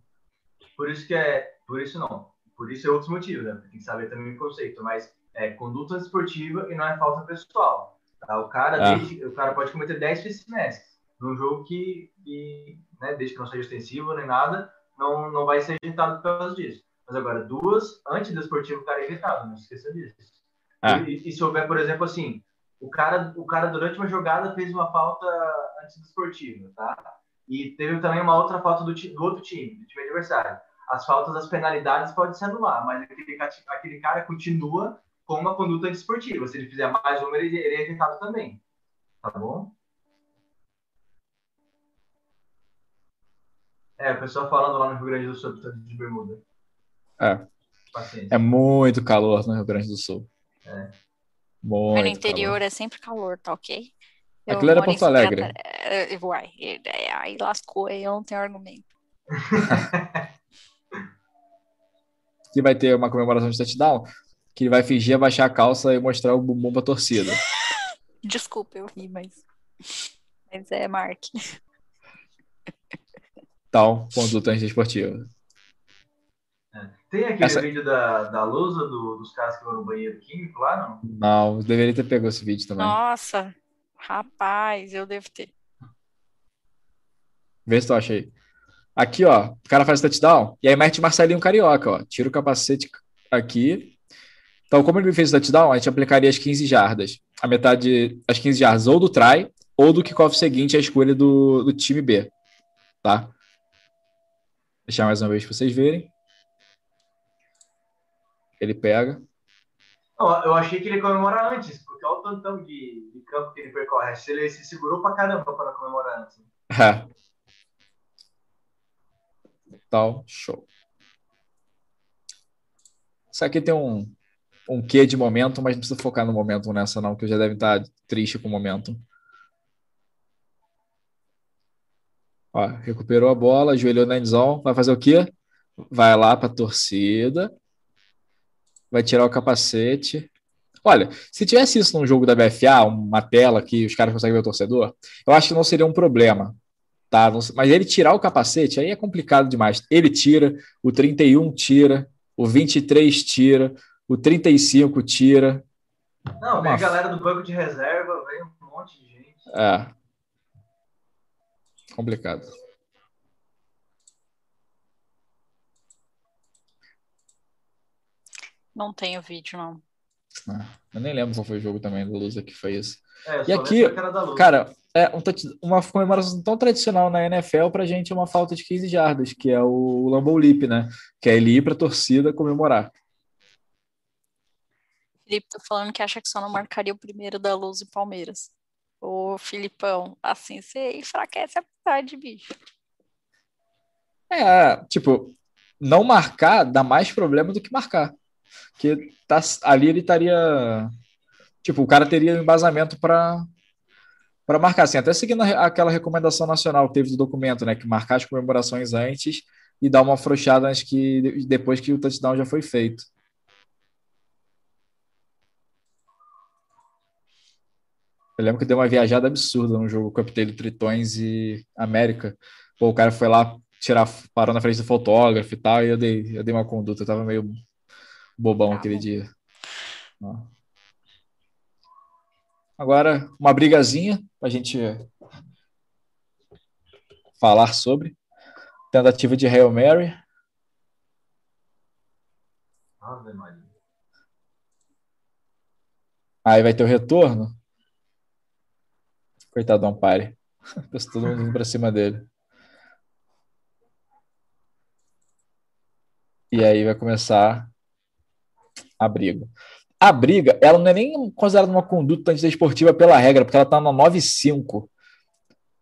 Por isso que é. Por isso não. Por isso é outros motivos, né? Tem que saber também o conceito. Mas é conduta esportiva e não é falta pessoal. Tá? O, cara Ah. desde- o cara pode cometer 10 face num jogo que, que né, desde que não seja extensivo nem nada, não, não vai ser rejeitado por causa disso. Mas agora, duas antidesportivas, o cara é rejeitado, não esqueça disso. Ah. E, e se houver, por exemplo, assim, o cara, o cara durante uma jogada fez uma falta antidesportiva, tá? E teve também uma outra falta do, do outro time, do time adversário. As faltas, as penalidades podem se anular, mas aquele, aquele cara continua com uma conduta antidesportiva. Se ele fizer mais uma, ele, ele é rejeitado também. Tá bom? É, o pessoal falando lá no Rio Grande do Sul, de bermuda. É. Paciência. É muito calor no Rio Grande do Sul. É. Muito Mas no interior calor. é sempre calor, tá ok? Aquilo era Porto Alegre. É, Uai, é, aí lascou, aí eu não tenho argumento. Que vai ter uma comemoração de touchdown, que ele vai fingir abaixar a calça e mostrar o bumbum pra torcida. Desculpa, eu ri, mas. Mas é, Mark. Tal, conduta antidesportiva. Tem aquele Essa- vídeo da, da lousa do- dos caras que vão no banheiro químico lá, não? Não, deveria ter pegado esse vídeo também. Nossa, rapaz, eu devo ter. Vê se tu acha aí. Aqui, ó, o cara faz touchdown e aí mete Marcelinho Carioca, ó. Tira o capacete aqui. Então, como ele me fez o touchdown, a gente aplicaria as 15 jardas. A metade, as 15 jardas ou do try ou do kickoff seguinte, a escolha do, do time B. Tá? Vou deixar mais uma vez para vocês verem. Ele pega. Não, eu achei que ele ia comemorar antes, porque olha o tantão de, de campo que ele percorre. Ele se segurou pra caramba para comemorar antes. É. Tal, show. Isso aqui tem um, um quê de momento, mas não precisa focar no momento nessa, não, que já deve estar triste com o momento. Ó, recuperou a bola, ajoelhou na endzone, vai fazer o quê? Vai lá para a torcida, vai tirar o capacete. Olha, se tivesse isso num jogo da BFA, uma tela que os caras conseguem ver o torcedor, eu acho que não seria um problema tá? Mas ele tirar o capacete aí é complicado demais. Ele tira, o 31 tira, o 23 tira, o 35 tira. Não, vem a galera do banco de reserva, vem um monte de gente. É. Complicado. Não tenho vídeo, não. Ah, eu nem lembro qual foi o jogo também do Lusa que foi esse. É, E aqui, cara, é um touch- uma comemoração tão tradicional na NFL pra gente é uma falta de 15 jardas, que é o Lambeau Leap, né? Que é ele ir pra torcida comemorar. Felipe tá falando que acha que só não marcaria o primeiro da Luz e Palmeiras. Ô, Filipão, assim você enfraquece a amizade, bicho. É, tipo, não marcar dá mais problema do que marcar. Porque tá, ali ele estaria. Tipo, o cara teria embasamento para para marcar, assim, até seguindo aquela recomendação nacional que teve do documento, né? Que marcar as comemorações antes e dar uma afrouxada antes que depois que o touchdown já foi feito. Eu lembro que deu uma viajada absurda no jogo Capitão Tritões e América. Pô, o cara foi lá tirar, parou na frente do fotógrafo e tal, e eu dei, eu dei uma conduta, eu tava meio bobão aquele dia. Agora, uma brigazinha pra gente falar sobre. Tentativa de Hail Mary. Ave Maria. Aí vai ter o retorno. Coitado do Ampare. Pensa todo mundo indo pra cima dele. E aí vai começar a briga. A briga, ela não é nem considerada uma conduta antidesportiva pela regra, porque ela tá na 9.5.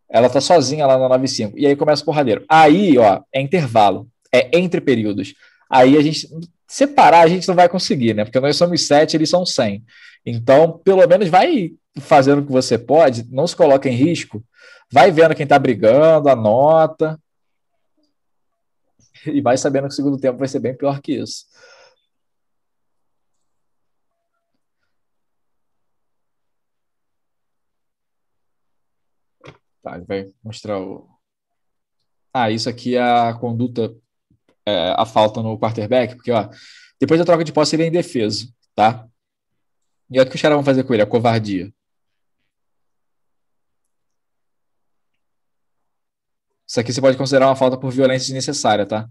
Ela tá sozinha lá na 9.5. E aí começa o porradeiro. Aí, ó, é intervalo. É entre períodos. Aí a gente. Separar a gente não vai conseguir, né? Porque nós somos 7, eles são 100. Então, pelo menos vai fazendo o que você pode, não se coloca em risco, vai vendo quem tá brigando, anota. E vai sabendo que o segundo tempo vai ser bem pior que isso. Tá, ele vai mostrar o. Ah, isso aqui é a conduta, é, a falta no quarterback, porque, ó, depois da troca de posse ele é indefeso, tá? E olha o que os caras vão fazer com ele, a covardia. Isso aqui você pode considerar uma falta por violência desnecessária, tá?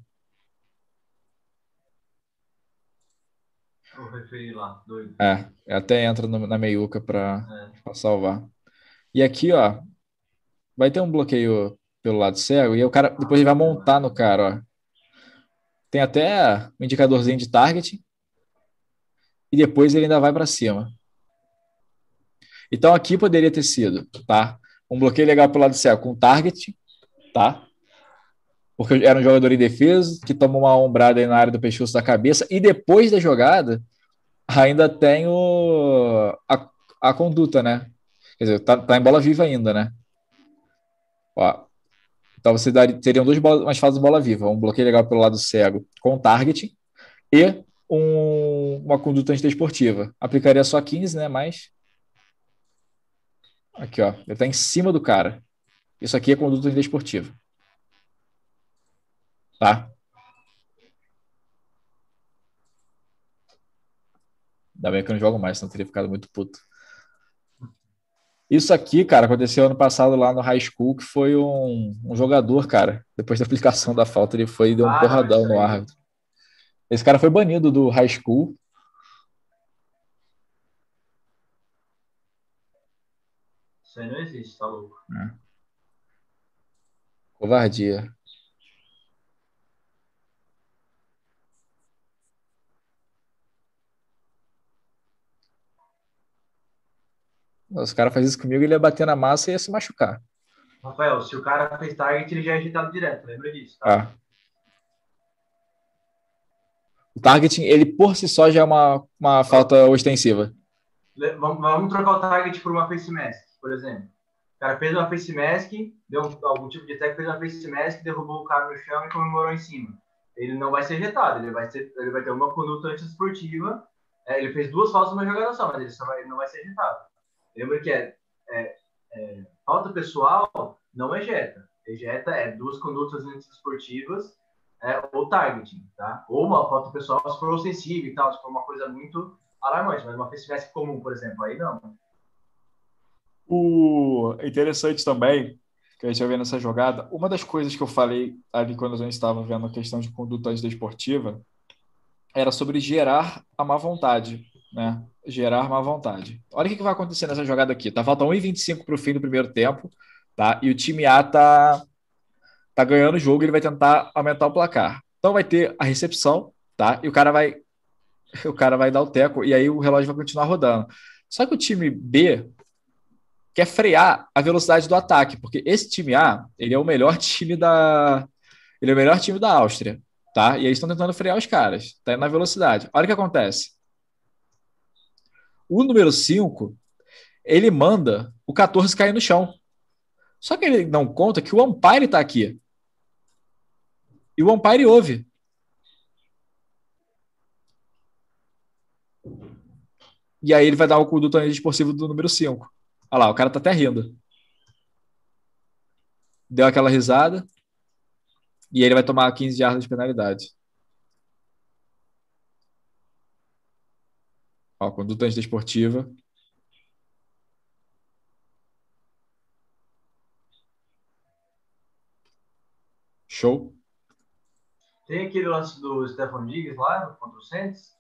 Vou referir lá, doido. É, até entra no- na meiuca para É. salvar. E aqui, ó, vai ter um bloqueio pelo lado cego e o cara depois ele vai montar no cara, ó. Tem até um indicadorzinho de target e depois ele ainda vai para cima. Então aqui poderia ter sido, tá? Um bloqueio legal pelo lado cego com target, tá? Porque era um jogador indefeso que toma uma ombrada na área do pescoço da cabeça e depois da jogada ainda tem o, a, a conduta, né? Quer dizer, tá, tá em bola viva ainda, né? Ó, então você daria, teriam duas bolas, umas fases de bola viva, um bloqueio legal pelo lado cego com target e um- uma conduta antidesportiva. Aplicaria só 15, né? Mas aqui, ó, ele tá em cima do cara. Isso aqui é conduta antidesportiva. Tá? Ainda bem que eu não jogo mais, senão teria ficado muito puto. Isso aqui, cara, aconteceu ano passado lá no high school, que foi um, um jogador, cara, depois da aplicação da falta, ele foi e deu um Ah, porradão no árbitro. Esse cara foi banido do high school. Isso aí não existe, tá louco. Covardia. Os caras fazem isso comigo, ele ia bater na massa e ia se machucar. Rafael, se o cara fez target, ele já é agitado direto, lembra disso, tá? Ah. O targeting, ele por si só já é uma, uma falta ostensiva. Vamos, vamos trocar o target por uma face mask, por exemplo. O cara fez uma face mask, deu um- algum tipo de attack, fez uma face mask, derrubou o cara no chão e comemorou em cima. Ele não vai ser ejetado, ele vai, ser, ele vai ter uma conduta antiesportiva. É, ele fez duas faltas numa jogada só, mas ele, vai- ele não vai ser ejetado. Lembra que é, é- é, falta pessoal não ejeta. Ejeta é duas condutas antiesportivas é, ou targeting, tá? Ou uma falta pessoal se for ofensiva e tal, se for uma coisa muito alarmante, mas uma mask comum, por exemplo, aí não. O interessante também, que a gente vai ver nessa jogada, uma das coisas que eu falei ali quando a gente estava vendo a questão de conduta desportiva era sobre gerar a má vontade, né? Gerar má vontade. Olha o que, que vai acontecer nessa jogada aqui. Tá faltando 1,25 para o fim do primeiro tempo, tá? E o time A tá, tá ganhando o jogo, ele vai tentar aumentar o placar. Então vai ter a recepção, tá? E o cara vai o cara vai dar o teco e aí o relógio vai continuar rodando. Só que o time B quer frear a velocidade do ataque, porque esse time A, ele é o melhor time da ele é o melhor time da Áustria, tá? E eles estão tentando frear os caras, tá indo na velocidade. Olha o que acontece. O número 5, ele manda o 14 cair no chão. Só que ele não conta que o umpire está aqui. E o umpire ouve. E aí ele vai dar o conduto esportivo do número 5. Olha lá, o cara tá até rindo. Deu aquela risada. E ele vai tomar 15 yardas de penalidade. Ó, conduta antidesportiva. Show. Tem aquele lance do Stefan Diggs lá contra o Saints.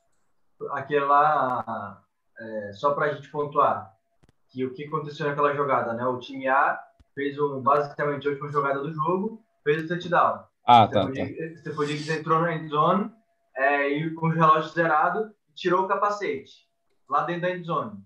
Aquele lá, é, só para a gente pontuar, que o que aconteceu naquela jogada, né? O time A fez um, basicamente a última jogada do jogo, fez o touchdown. Ah, tá. Stefan, tá. Diggs entrou na endzone é, e com o relógio zerado tirou o capacete lá dentro da endzone.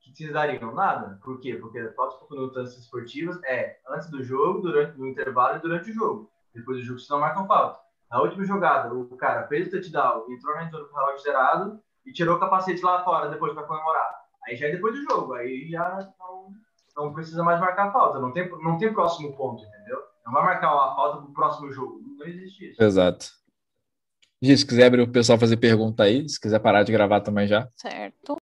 Que vocês dariam? Nada. Por quê? Porque falta de condutas esportivas é antes do jogo, durante o intervalo e durante o jogo. Depois do jogo, se não marcam falta. Na última jogada, o cara fez o touchdown, entrou na endzone com o relógio zerado e tirou o capacete lá fora depois para comemorar. Aí já é depois do jogo, aí já não, não precisa mais marcar falta. Não tem, não tem próximo ponto, entendeu? Não vai marcar a falta pro próximo jogo. Não existe isso. Exato. Gente, se quiser abrir o pessoal fazer pergunta aí, se quiser parar de gravar também já. Certo.